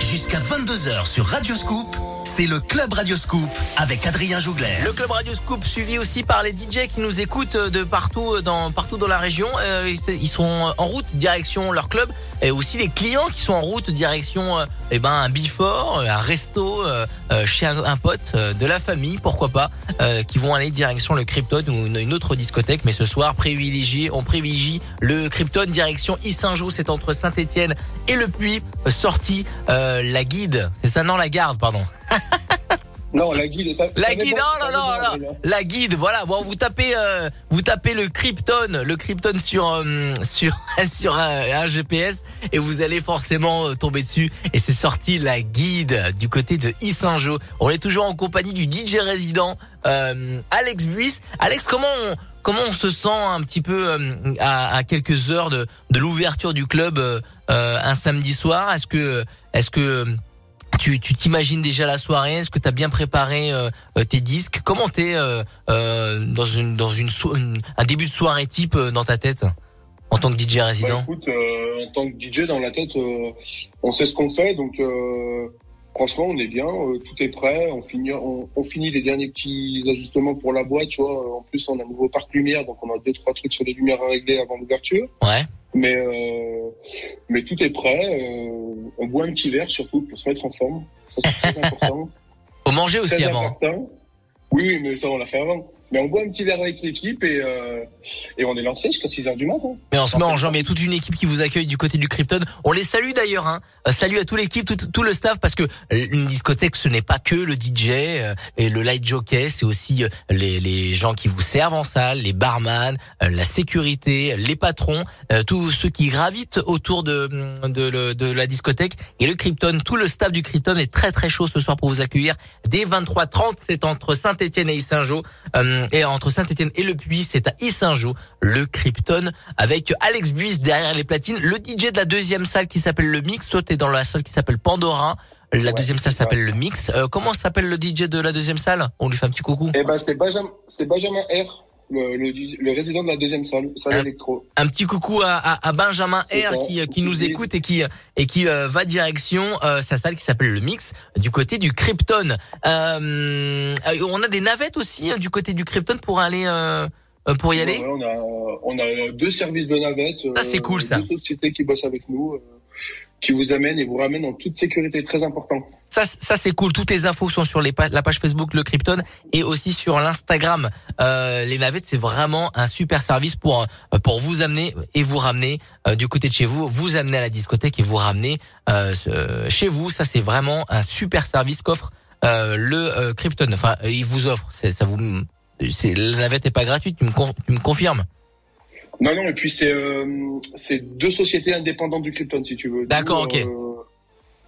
Jusqu'à 22h sur Radio Scoop, c'est le Club Radio Scoop avec Adrien Jougler. Le club Radio Scoop suivi aussi par les DJ qui nous écoutent de partout euh, dans partout dans la région. Euh, ils sont en route direction leur club et aussi les clients qui sont en route direction euh, eh ben un bifort, un resto chez un, pote de la famille, pourquoi pas, euh, qui vont aller direction le Krypton ou une, autre discothèque. Mais ce soir, privilégié, on privilégie le Krypton direction Issingeau, c'est entre Saint-Étienne et Le Puy. Sortie euh, la guide, c'est ça non la garde pardon. Non, la guide est à... La guide, non, non, non, la guide, voilà. Bon, vous tapez, euh, vous tapez le Krypton, le Krypton sur euh, sur sur un, un GPS et vous allez forcément euh, tomber dessus. Et c'est sorti la guide du côté de Issingeau. On est toujours en compagnie du DJ résident euh, Alex Buis. Alex, comment on, comment on se sent un petit peu euh, à, à quelques heures de de l'ouverture du club un samedi soir? Est-ce que est-ce que tu t'imagines déjà la soirée Est-ce que tu as bien préparé euh, euh, tes disques? Comment t'es euh, euh, dans une so- un début de soirée type dans ta tête en tant que DJ Bah, résident? Écoute, euh, en tant que DJ dans la tête, on sait ce qu'on fait, donc franchement, on est bien, euh, tout est prêt. On finit, on, on finit les derniers petits ajustements pour la boîte, tu vois. En plus, on a un nouveau parc lumière, donc on a deux trois trucs sur les lumières à régler avant l'ouverture. Ouais. Mais euh, mais tout est prêt. euh, on boit un petit verre surtout pour se mettre en forme. Ça c'est très important. Faut manger aussi avant. important. Oui, oui, mais ça on l'a fait avant. Mais on boit un petit verre avec l'équipe et euh, et on est lancé jusqu'à 6 heures du matin. Mais on se met en jambe, il y a toute une équipe qui vous accueille du côté du Krypton. On les salue d'ailleurs, hein. Euh, Salut à toute l'équipe, tout, tout le staff, parce que euh, une discothèque, ce n'est pas que le DJ euh, et le light jockey, c'est aussi les, les gens qui vous servent en salle, les barman, la sécurité, les patrons, tous ceux qui gravitent autour de, de, de la discothèque. Et le Krypton, tout le staff du Krypton est très très chaud ce soir pour vous accueillir. Dès 23h30, c'est entre Saint-Etienne et. Euh, et entre Saint-Etienne et Le Puy, c'est à Issingeau, le Krypton, avec Alex Buis derrière les platines, le DJ de la deuxième salle qui s'appelle le Mix. Toi, t'es dans la salle qui s'appelle Pandora. La deuxième salle s'appelle le Mix. Euh, comment s'appelle le DJ de la deuxième salle? On lui fait un petit coucou. Eh ben c'est Benjamin, c'est Benjamin R. le, le- le résident de la deuxième salle, salle Ah. électro. Un petit coucou à, à, à Benjamin R qui, qui nous écoute et qui et qui euh, va direction euh, sa salle qui s'appelle le Mix du côté du Krypton. Euh, euh, on a des navettes aussi euh, du côté du Krypton pour aller euh, pour y aller? Ouais, on a, on a deux services de navette. Ça, c'est cool, ça. Deux sociétés qui bossent avec nous, qui vous amènent et vous ramènent en toute sécurité, très important. Ça, ça c'est cool. Toutes les infos sont sur la page Facebook Le Krypton et aussi sur l'Instagram. Euh, les navettes, c'est vraiment un super service pour euh, pour vous amener et vous ramener euh, du côté de chez vous, vous amener à la discothèque et vous ramener euh, chez vous. Ça, c'est vraiment un super service qu'offre euh, le euh, Krypton. Enfin, il vous offre. Ça vous. La navette est pas gratuite. Tu me tu me confirmes? Non, non, et puis c'est euh, c'est deux sociétés indépendantes du Krypton, si tu veux. D'accord, ok. euh,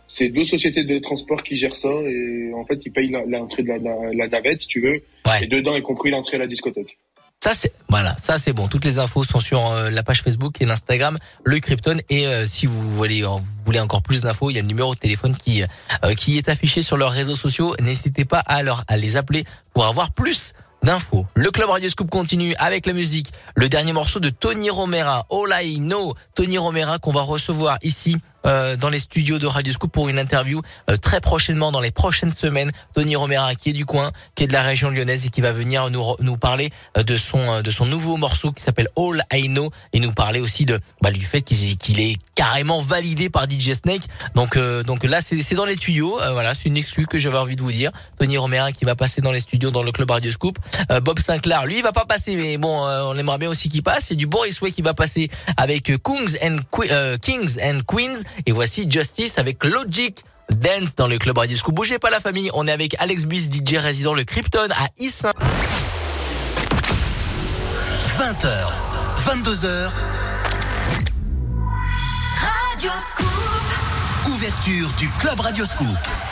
c'est deux sociétés de transport qui gèrent ça et en fait ils payent l'entrée de la, la- la navette, si tu veux, Ouais. et dedans y compris l'entrée à la discothèque. Ça c'est voilà, ça c'est bon. Toutes les infos sont sur euh, la page Facebook et l'Instagram le Krypton et euh, si vous voulez vous voulez encore plus d'infos, il y a le numéro de téléphone qui euh, qui est affiché sur leurs réseaux sociaux. N'hésitez pas à leur à les appeler pour avoir plus d'infos. Le club Radio Scoop continue avec la musique. Le dernier morceau de Tony Romera, All I Know, Tony Romera qu'on va recevoir ici euh, dans les studios de Radio Scoop pour une interview euh, très prochainement dans les prochaines semaines. Tony Romera qui est du coin, qui est de la région lyonnaise et qui va venir nous nous parler euh, de son de son nouveau morceau qui s'appelle All I Know et nous parler aussi de bah, du fait qu'il qu'il est carrément validé par DJ Snake. Donc euh, donc là c'est c'est dans les tuyaux. Voilà, c'est une exclue que j'avais envie de vous dire. Tony Romera qui va passer dans les studios dans le club Radio Scoop. Bob Sinclair, lui, il va pas passer, mais bon, on aimerait bien aussi qu'il passe. C'est du Boris Way qui va passer avec Kings and, Kings and Queens. Et voici Justice avec Logic. Dance dans le club Radio Scoop. Bougez pas la famille, on est avec Alex Bliss, DJ résident le Krypton à Issin. 20h, 22h, Radio Scoop. ouverture du Club Radio Scoop.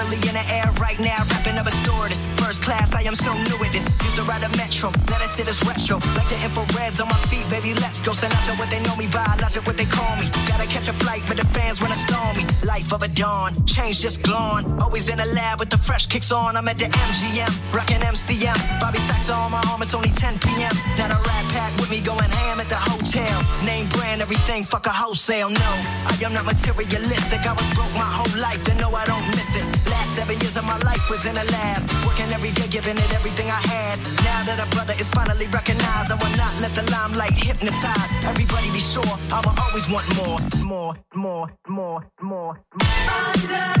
Literally in the air right now, rapping up a stewardess. First class, I am so new at this. Used to ride a metro, let us hit us retro. Like the infrareds on my feet, baby, let's go. Out what they know me by, logic what they call me. Gotta catch a flight, but the fans wanna storm me. Life of a dawn, change just glowing. Always in the lab with fresh kicks on. I'm at the MGM, rocking MCM. Bobby Sacks on my arm, it's only 10 p.m. Got a rat pack with me going ham at the hotel. Name brand, everything, fuck a wholesale. No, I am not materialistic. I was broke my whole life, and no, I don't miss it. Last seven years of my life was in a lab, working every day, giving it everything I had. Now that a brother is finally recognized, I will not let the limelight hypnotize. Everybody be sure, I'ma always want more, more, more, more, more. Yeah,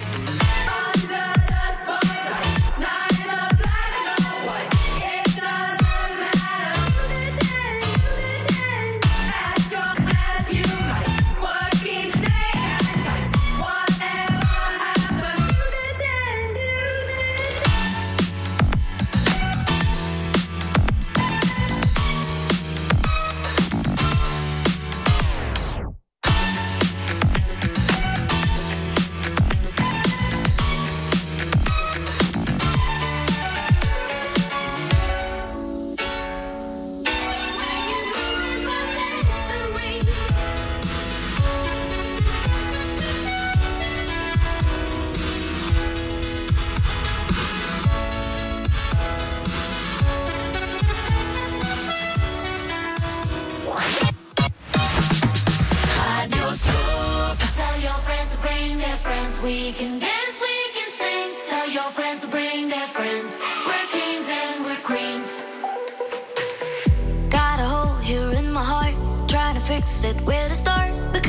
Where to start?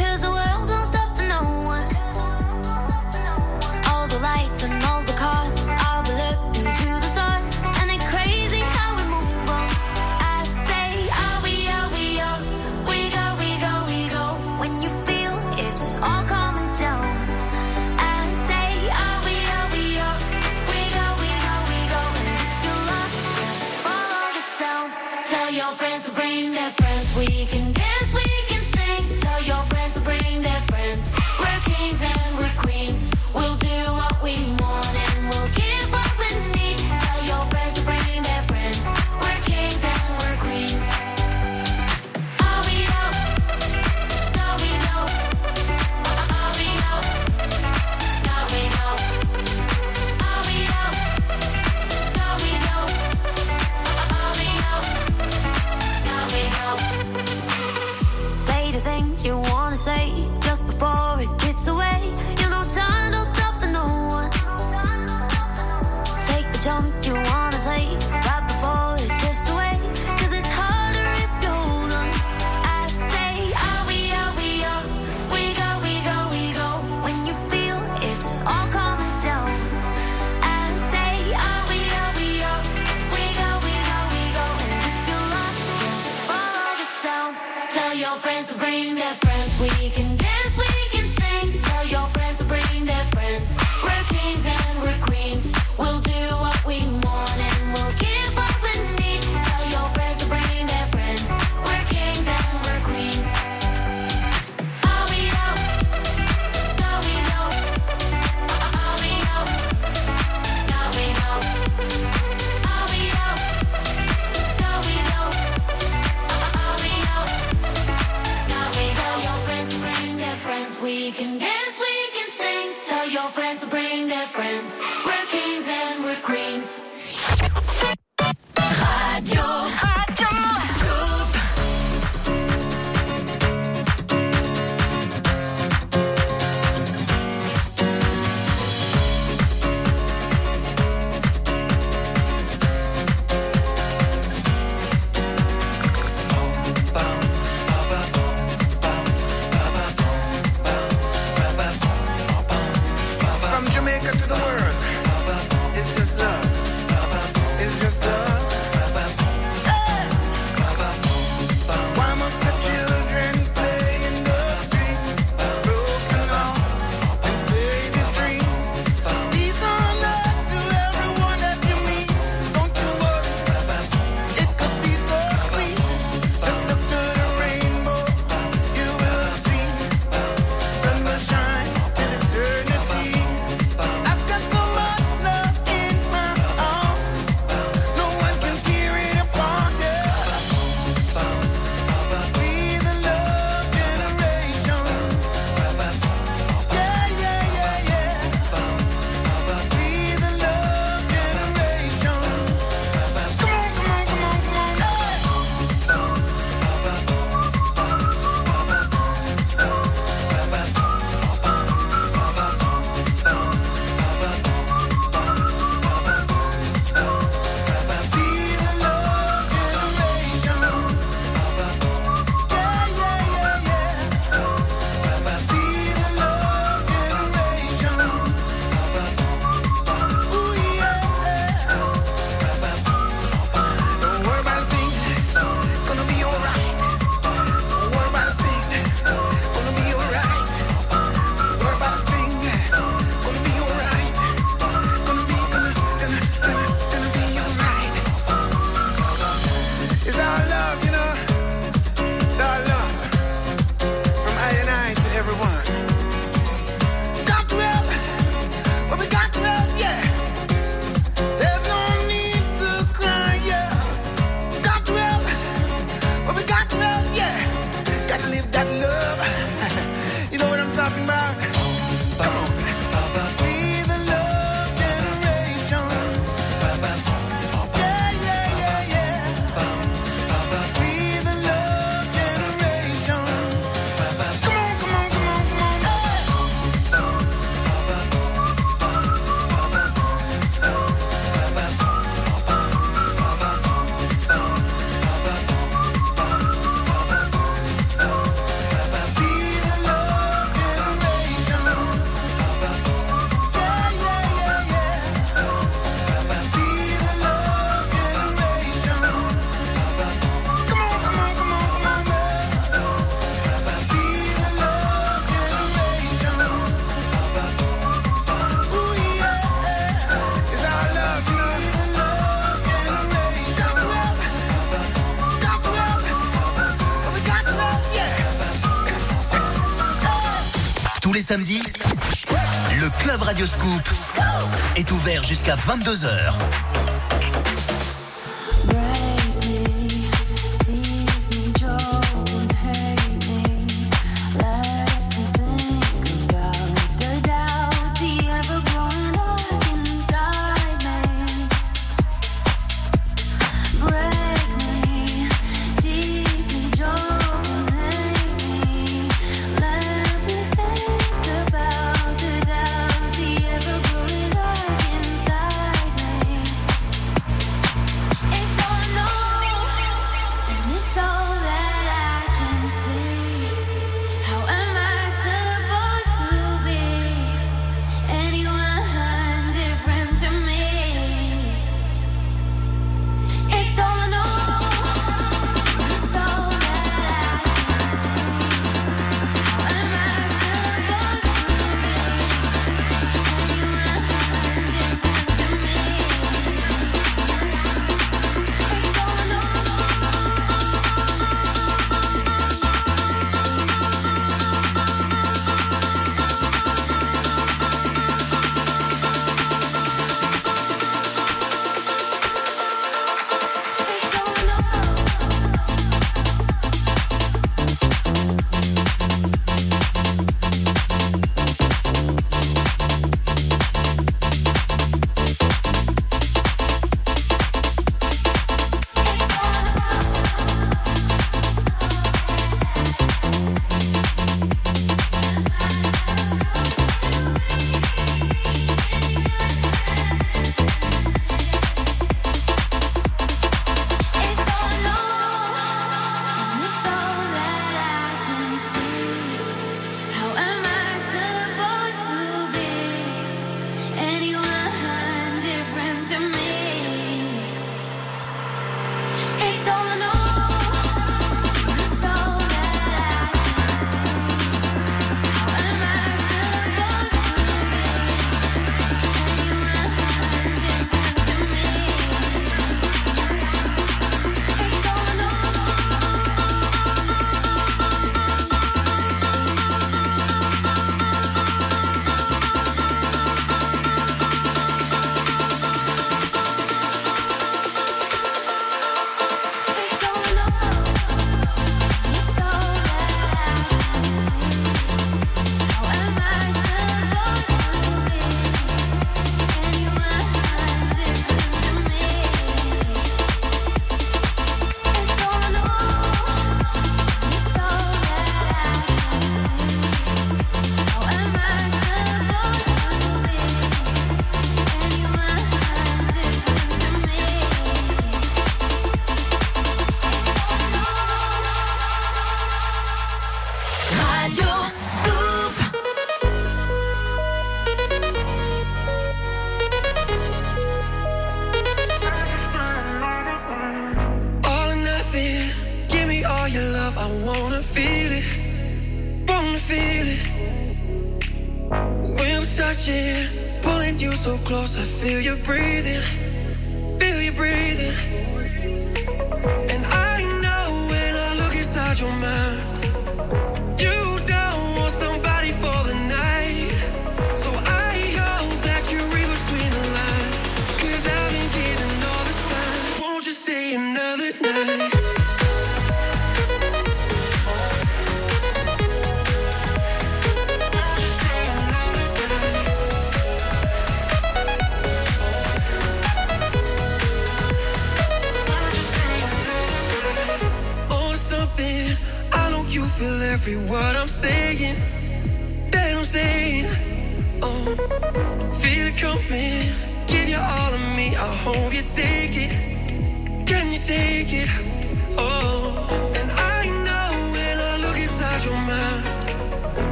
Samedi, le Club Radio Scoop est ouvert jusqu'à 22h.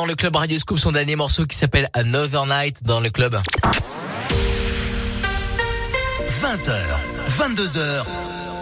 Dans le club Radio Scoop, son dernier morceau qui s'appelle Another Night dans le club. 20h, 22h,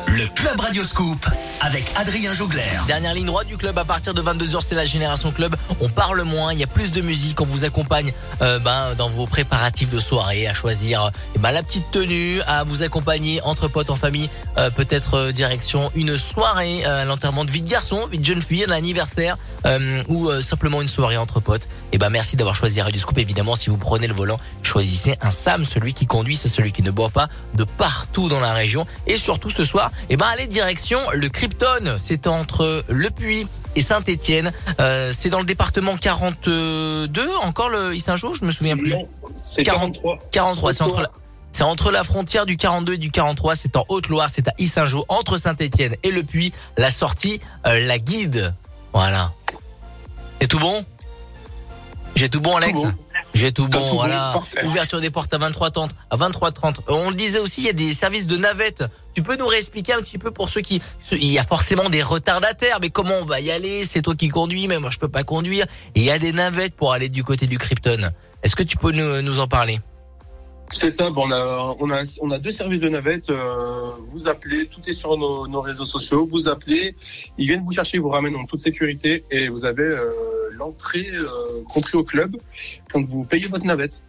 le Club Radio Scoop avec Adrien Jougler. Dernière ligne droite du club à partir de 22h, c'est la Génération Club. On parle moins, il y a plus de musique, on vous accompagne euh, ben, dans vos préparatifs de soirée, à choisir eh ben, la petite tenue, à vous accompagner entre potes en famille, euh, peut-être euh, direction une soirée, euh, l'enterrement de vie de garçon, vie de jeune fille, un anniversaire, euh, ou euh, simplement une soirée entre potes. Et ben merci d'avoir choisi Radio Scoop. Évidemment, si vous prenez le volant, choisissez un Sam, celui qui conduit, c'est celui qui ne boit pas de partout dans la région. Et surtout ce soir, et ben allez direction le Krypton. C'est entre Le Puy et Saint-Étienne. Euh, c'est dans le département 42, encore le Issingeau, je me souviens plus. Non, c'est 40 43. 43, c'est entre la, c'est entre la frontière du 42 et du 43, c'est en Haute-Loire, c'est à Issingeau, entre Saint-Étienne et Le Puy. La sortie, euh, la guide. Voilà. C'est tout bon? J'ai tout bon, Alex? Tout bon. J'ai tout bon, tout voilà. Ouverture des portes à 23h30, à 23h30. Euh, On le disait aussi, il y a des services de navette. Tu peux nous réexpliquer un petit peu pour ceux qui... Il y a forcément des retardataires, mais comment on va y aller? C'est toi qui conduis, mais moi je peux pas conduire. Et il y a des navettes pour aller du côté du Krypton. Est-ce que tu peux nous, nous en parler? C'est ça, on, a, on, a, on a deux services de navette. euh, vous appelez, tout est sur nos, nos réseaux sociaux. Vous appelez, ils viennent vous chercher, vous ramènent en toute sécurité et vous avez euh, l'entrée euh, compris au club quand vous payez votre navette.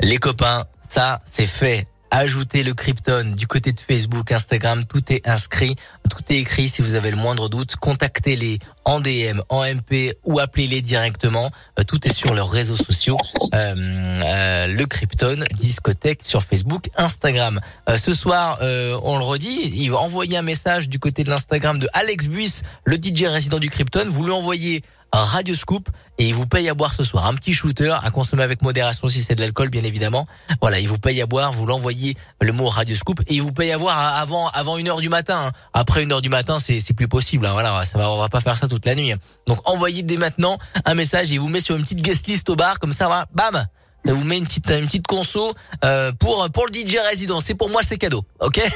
Les copains, ça c'est fait. Ajoutez le Krypton du côté de Facebook, Instagram, tout est inscrit, tout est écrit. Si vous avez le moindre doute, contactez-les en DM, en MP ou appelez-les directement. Euh, tout est sur leurs réseaux sociaux. Euh, le Krypton, discothèque sur Facebook, Instagram. Ce soir, on le redit, il va envoyer un message du côté de l'Instagram de Alex Buiss, le DJ résident du Krypton. Vous lui envoyez Radio Scoop et il vous paye à boire ce soir. Un petit shooter à consommer avec modération si c'est de l'alcool, bien évidemment. Voilà, il vous paye à boire, vous l'envoyez le mot Radio Scoop et il vous paye à boire avant avant une heure du matin. hein. Après une heure du matin, c'est c'est plus possible. hein. Voilà, ça va, on va pas faire ça toute la nuit. Donc envoyez dès maintenant un message et il vous met sur une petite guest list au bar comme ça, voilà, bam. Ça vous met une petite une petite conso euh, pour pour le DJ résident. C'est pour moi, c'est cadeau, ok?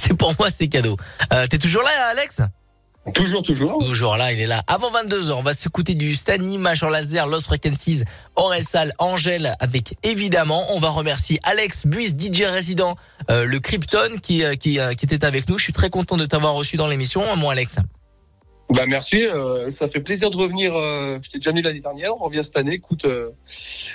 C'est pour moi, c'est cadeau. Euh, T'es toujours là, Alex? Toujours, toujours. Toujours là, il est là. Avant 22h, on va s'écouter du Stani, Major Laser, Lost Frequencies, Oressal, Angèle, avec évidemment, on va remercier Alex Buis, DJ résident, euh, le Krypton, qui, euh, euh, qui était avec nous. Je suis très content de t'avoir reçu dans l'émission, mon Alex. Bah merci, euh, ça fait plaisir de revenir. Euh, je t'ai déjà venu l'année dernière, on revient cette année. Écoute, euh,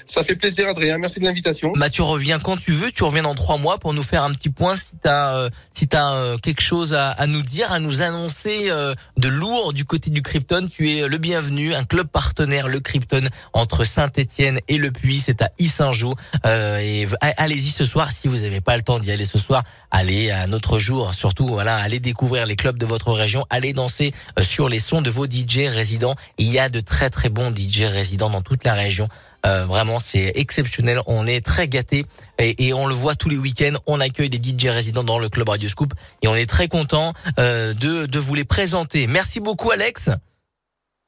ça fait plaisir Adrien, merci de l'invitation. Bah, tu reviens quand tu veux, tu reviens dans trois mois pour nous faire un petit point si t'as euh, si t'as euh, quelque chose à, à nous dire, à nous annoncer euh, de lourd du côté du Krypton. Tu es le bienvenu, un club partenaire, le Krypton entre Saint-Étienne et Le Puy, c'est à Issingeau. Et allez-y ce soir si vous n'avez pas le temps d'y aller ce soir. Allez à un autre jour, surtout voilà, allez découvrir les clubs de votre région, allez danser euh, sur les sons de vos DJ résidents. Il y a de très très bons DJ résidents dans toute la région. Euh, vraiment, c'est exceptionnel. On est très gâtés et, et on le voit tous les week-ends. On accueille des DJ résidents dans le club Radio Scoop et on est très content euh, de, de vous les présenter. Merci beaucoup, Alex.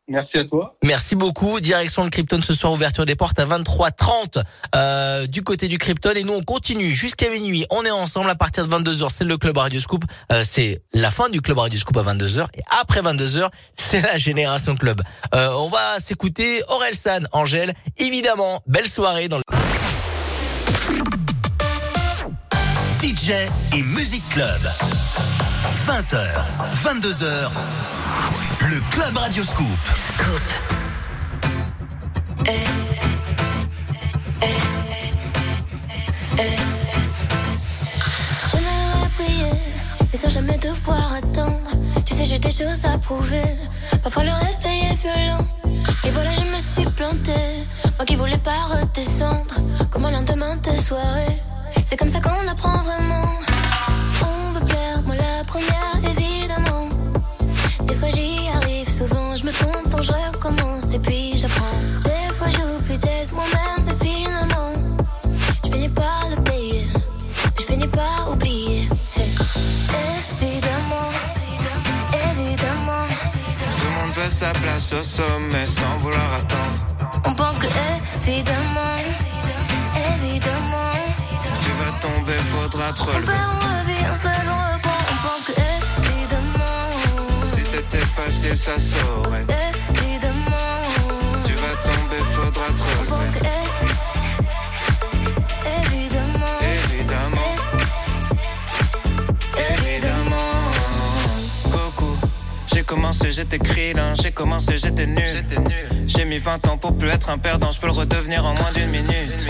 Merci à toi. Merci beaucoup. Direction le Krypton ce soir, ouverture des portes à 23h30 euh, du côté du Krypton. Et nous, on continue jusqu'à minuit. On est ensemble à partir de 22h. C'est le Club Radio Scoop. Euh, c'est la fin du Club Radio Scoop à 22h. Et après 22h, c'est la Génération Club. Euh, on va s'écouter Aurel San, Angèle. Évidemment, belle soirée dans le... DJ et Music Club. 20h, 22h, le Club Radio Scoop. Scoop. J'aimerais prier, mais sans jamais devoir attendre. Tu sais, j'ai des choses à prouver. Parfois le réveil est violent. Et voilà, je me suis plantée. Moi qui voulais pas redescendre. Comme un lendemain de soirée? C'est comme ça qu'on apprend vraiment. Première, évidemment. Des fois j'y arrive, souvent je me trompe, donc je recommence et puis j'apprends. Des fois j'oublie d'être moi-même, et finalement, je finis par le payer. Je finis par oublier. Hey. Évidemment, évidemment, veut sa place au sommet sans vouloir attendre. On pense que évidemment, évidemment, Tu vas tomber, faudra te on perd, on se lève, on reprend. Facile, ça saurait. évidemment, Tu vas tomber, faudra te relever. é- évidemment, Évidemment, évidemment. Goku. J'ai commencé, j'étais krillin, j'ai commencé, j'étais nul. J'ai mis 20 ans pour plus être un perdant, je peux le redevenir en moins d'une minute.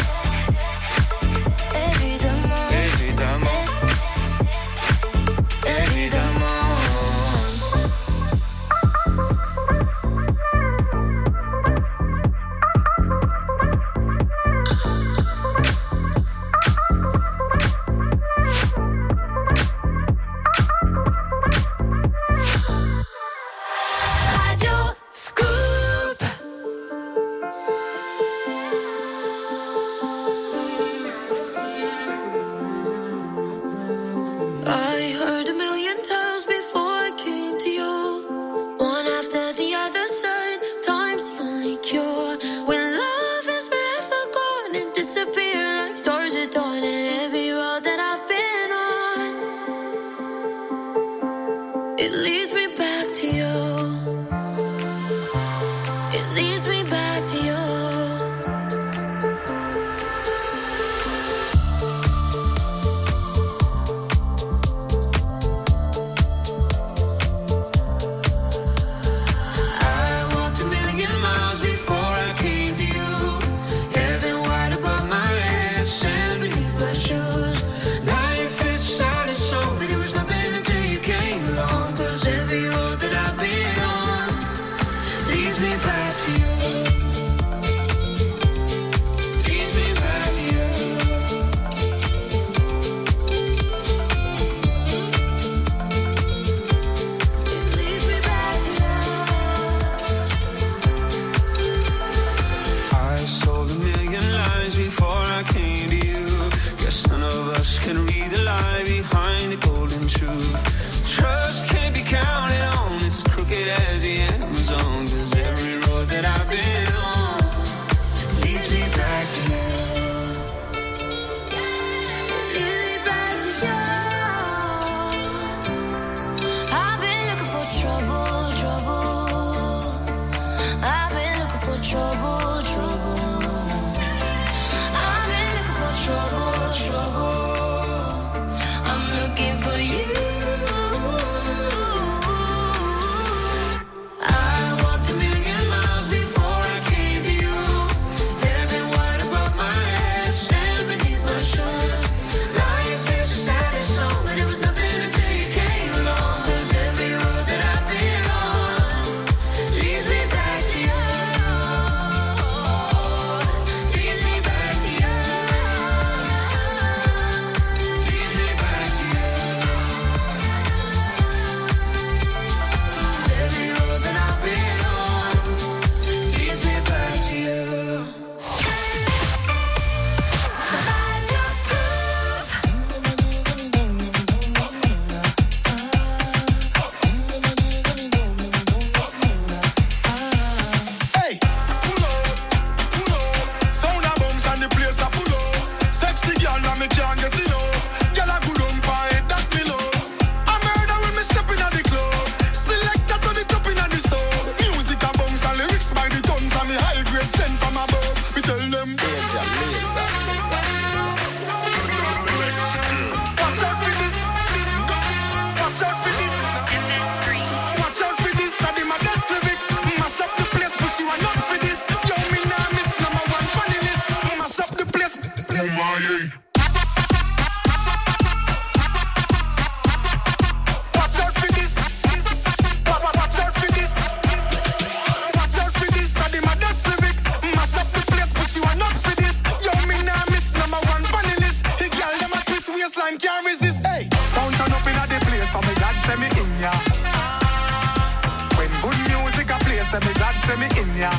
say me glad, say me in ya.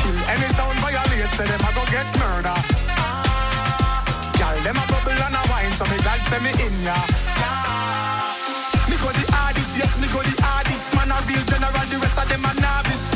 Kill any sound violate, say them a go get murder. Girl, them a bubble and a wine, so me glad, say me in ya. Me go the hardest, yes, me go the hardest. Man a real general, the rest of them a novice.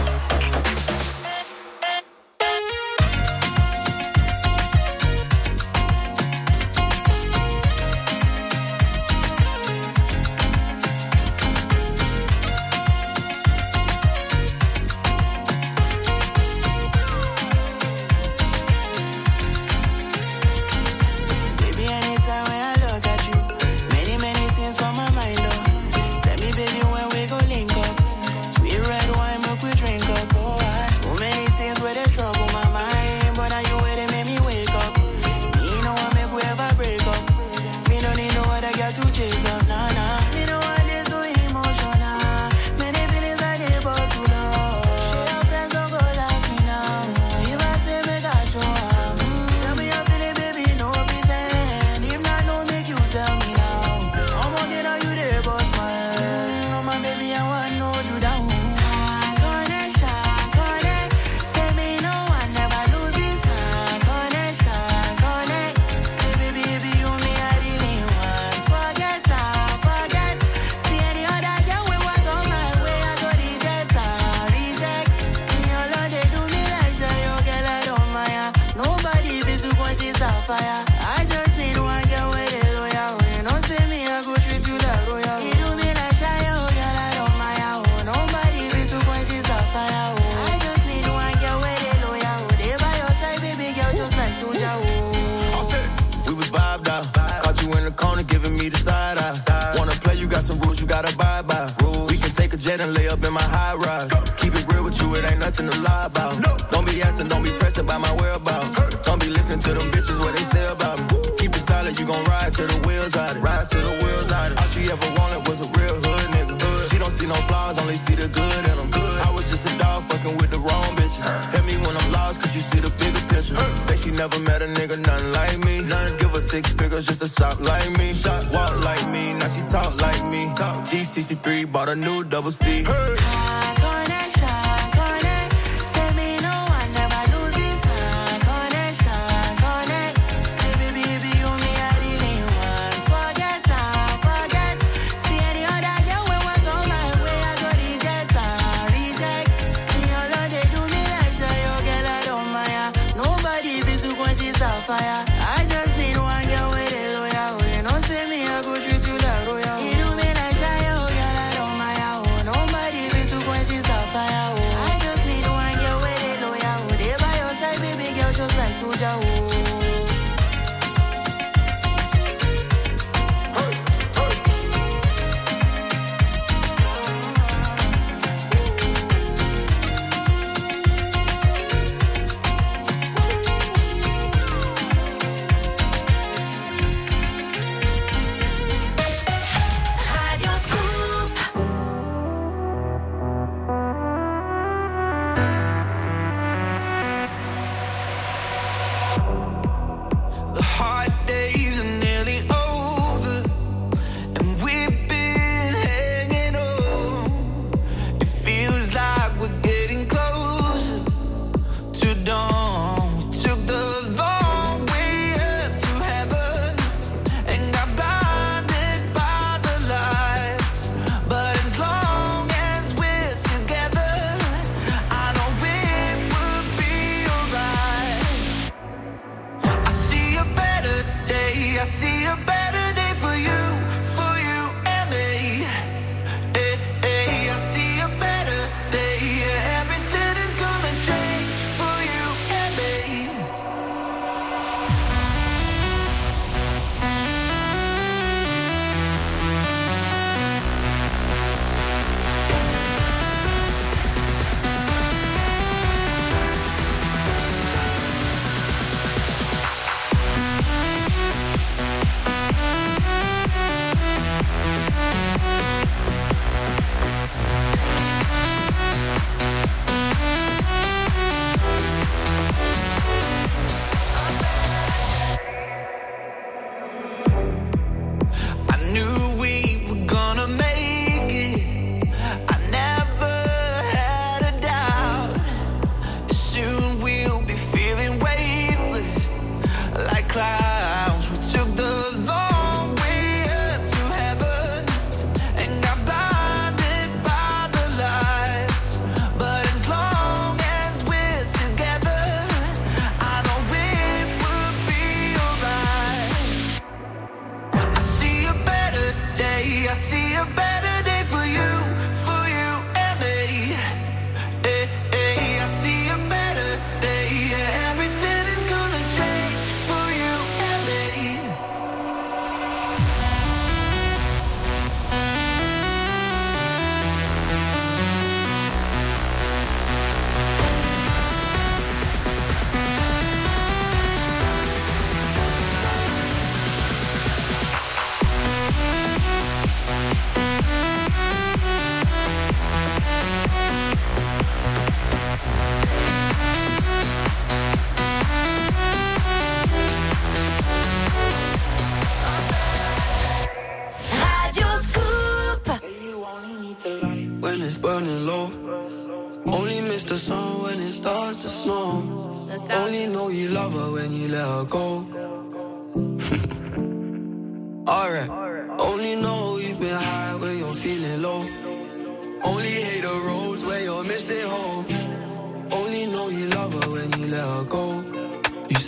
Let him lay up in my high rise. Keep it real with you, it ain't nothing to lie about. No. Don't be asking, don't be pressing by my whereabouts. Hey. Don't be listening to them bitches, what they say about me. Woo solid, you gon' ride till the wheels out it. Ride till the wheels out it. All she ever wanted was a real hood nigga. Hood. She don't see no flaws, only see the good and I'm Good. I was just a dog fucking with the wrong bitches. Uh. Hit me when I'm lost, cause you see the bigger picture. Uh. Say she never met a nigga, nothing like me. None give her six figures just to shop like me. Shot walk like me, now she talk like me. G63 bought a new double C. Hey.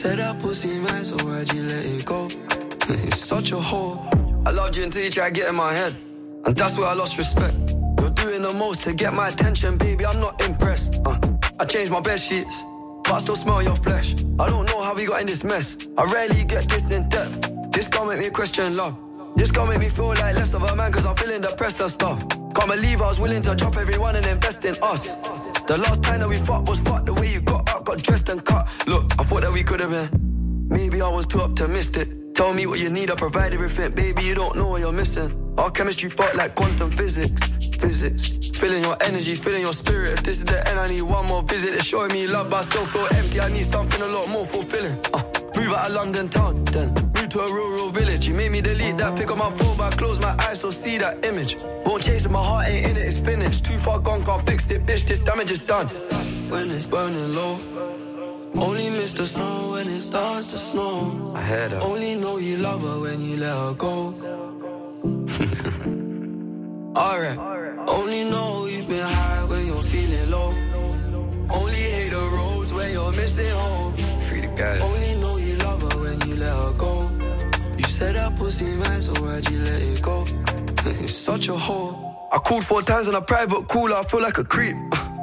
Said that pussy man, so why'd you let it go? It's such a hole. I loved you until you tried getting my head. And that's where I lost respect. You're doing the most to get my attention, baby. I'm not impressed. Uh, I changed my bed sheets, but I still smell your flesh. I don't know how we got in this mess. I rarely get this in depth. This can't make me question love. This can't make me feel like less of a man, cause I'm feeling depressed and stuff. Can't believe I was willing to drop everyone and invest in us. The last time that we fought was fucked the way you got up, got dressed and cut. Look, I thought that we could have been. Maybe I was too optimistic. Tell me what you need, I provide everything. Baby, you don't know what you're missing. Our chemistry part like quantum physics. Physics. Feeling your energy, feeling your spirit. If this is the end, I need one more visit. It's showing me love, but I still feel empty. I need something a lot more fulfilling. Uh, move out of London town, then move to a rural village. You made me delete that pick on my phone, but I close my eyes, still see that image. Won't chase it, my heart ain't in it, it's finished. Too far gone, can't fix it, bitch. This damage is done. When it's burning low. Only miss the sun when it starts to snow. I had her. Only know you love her when you let her go. Alright. Only know you've been high when you're feeling low. Only hate the roads when you're missing home. Free the guys. Only know you love her when you let her go. You said that pussy man, so why'd you let it go? it's such a hole. I called four times on a private call, I feel like a creep.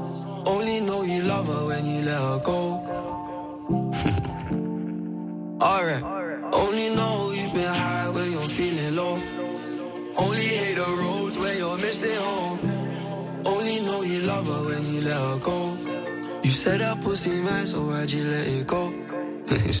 Only know you love her when you let her go. Alright. Only know you've been high when you're feeling low. Only hate the roads when you're missing home. Only know you love her when you let her go. You said that pussy man, so why'd you let it go?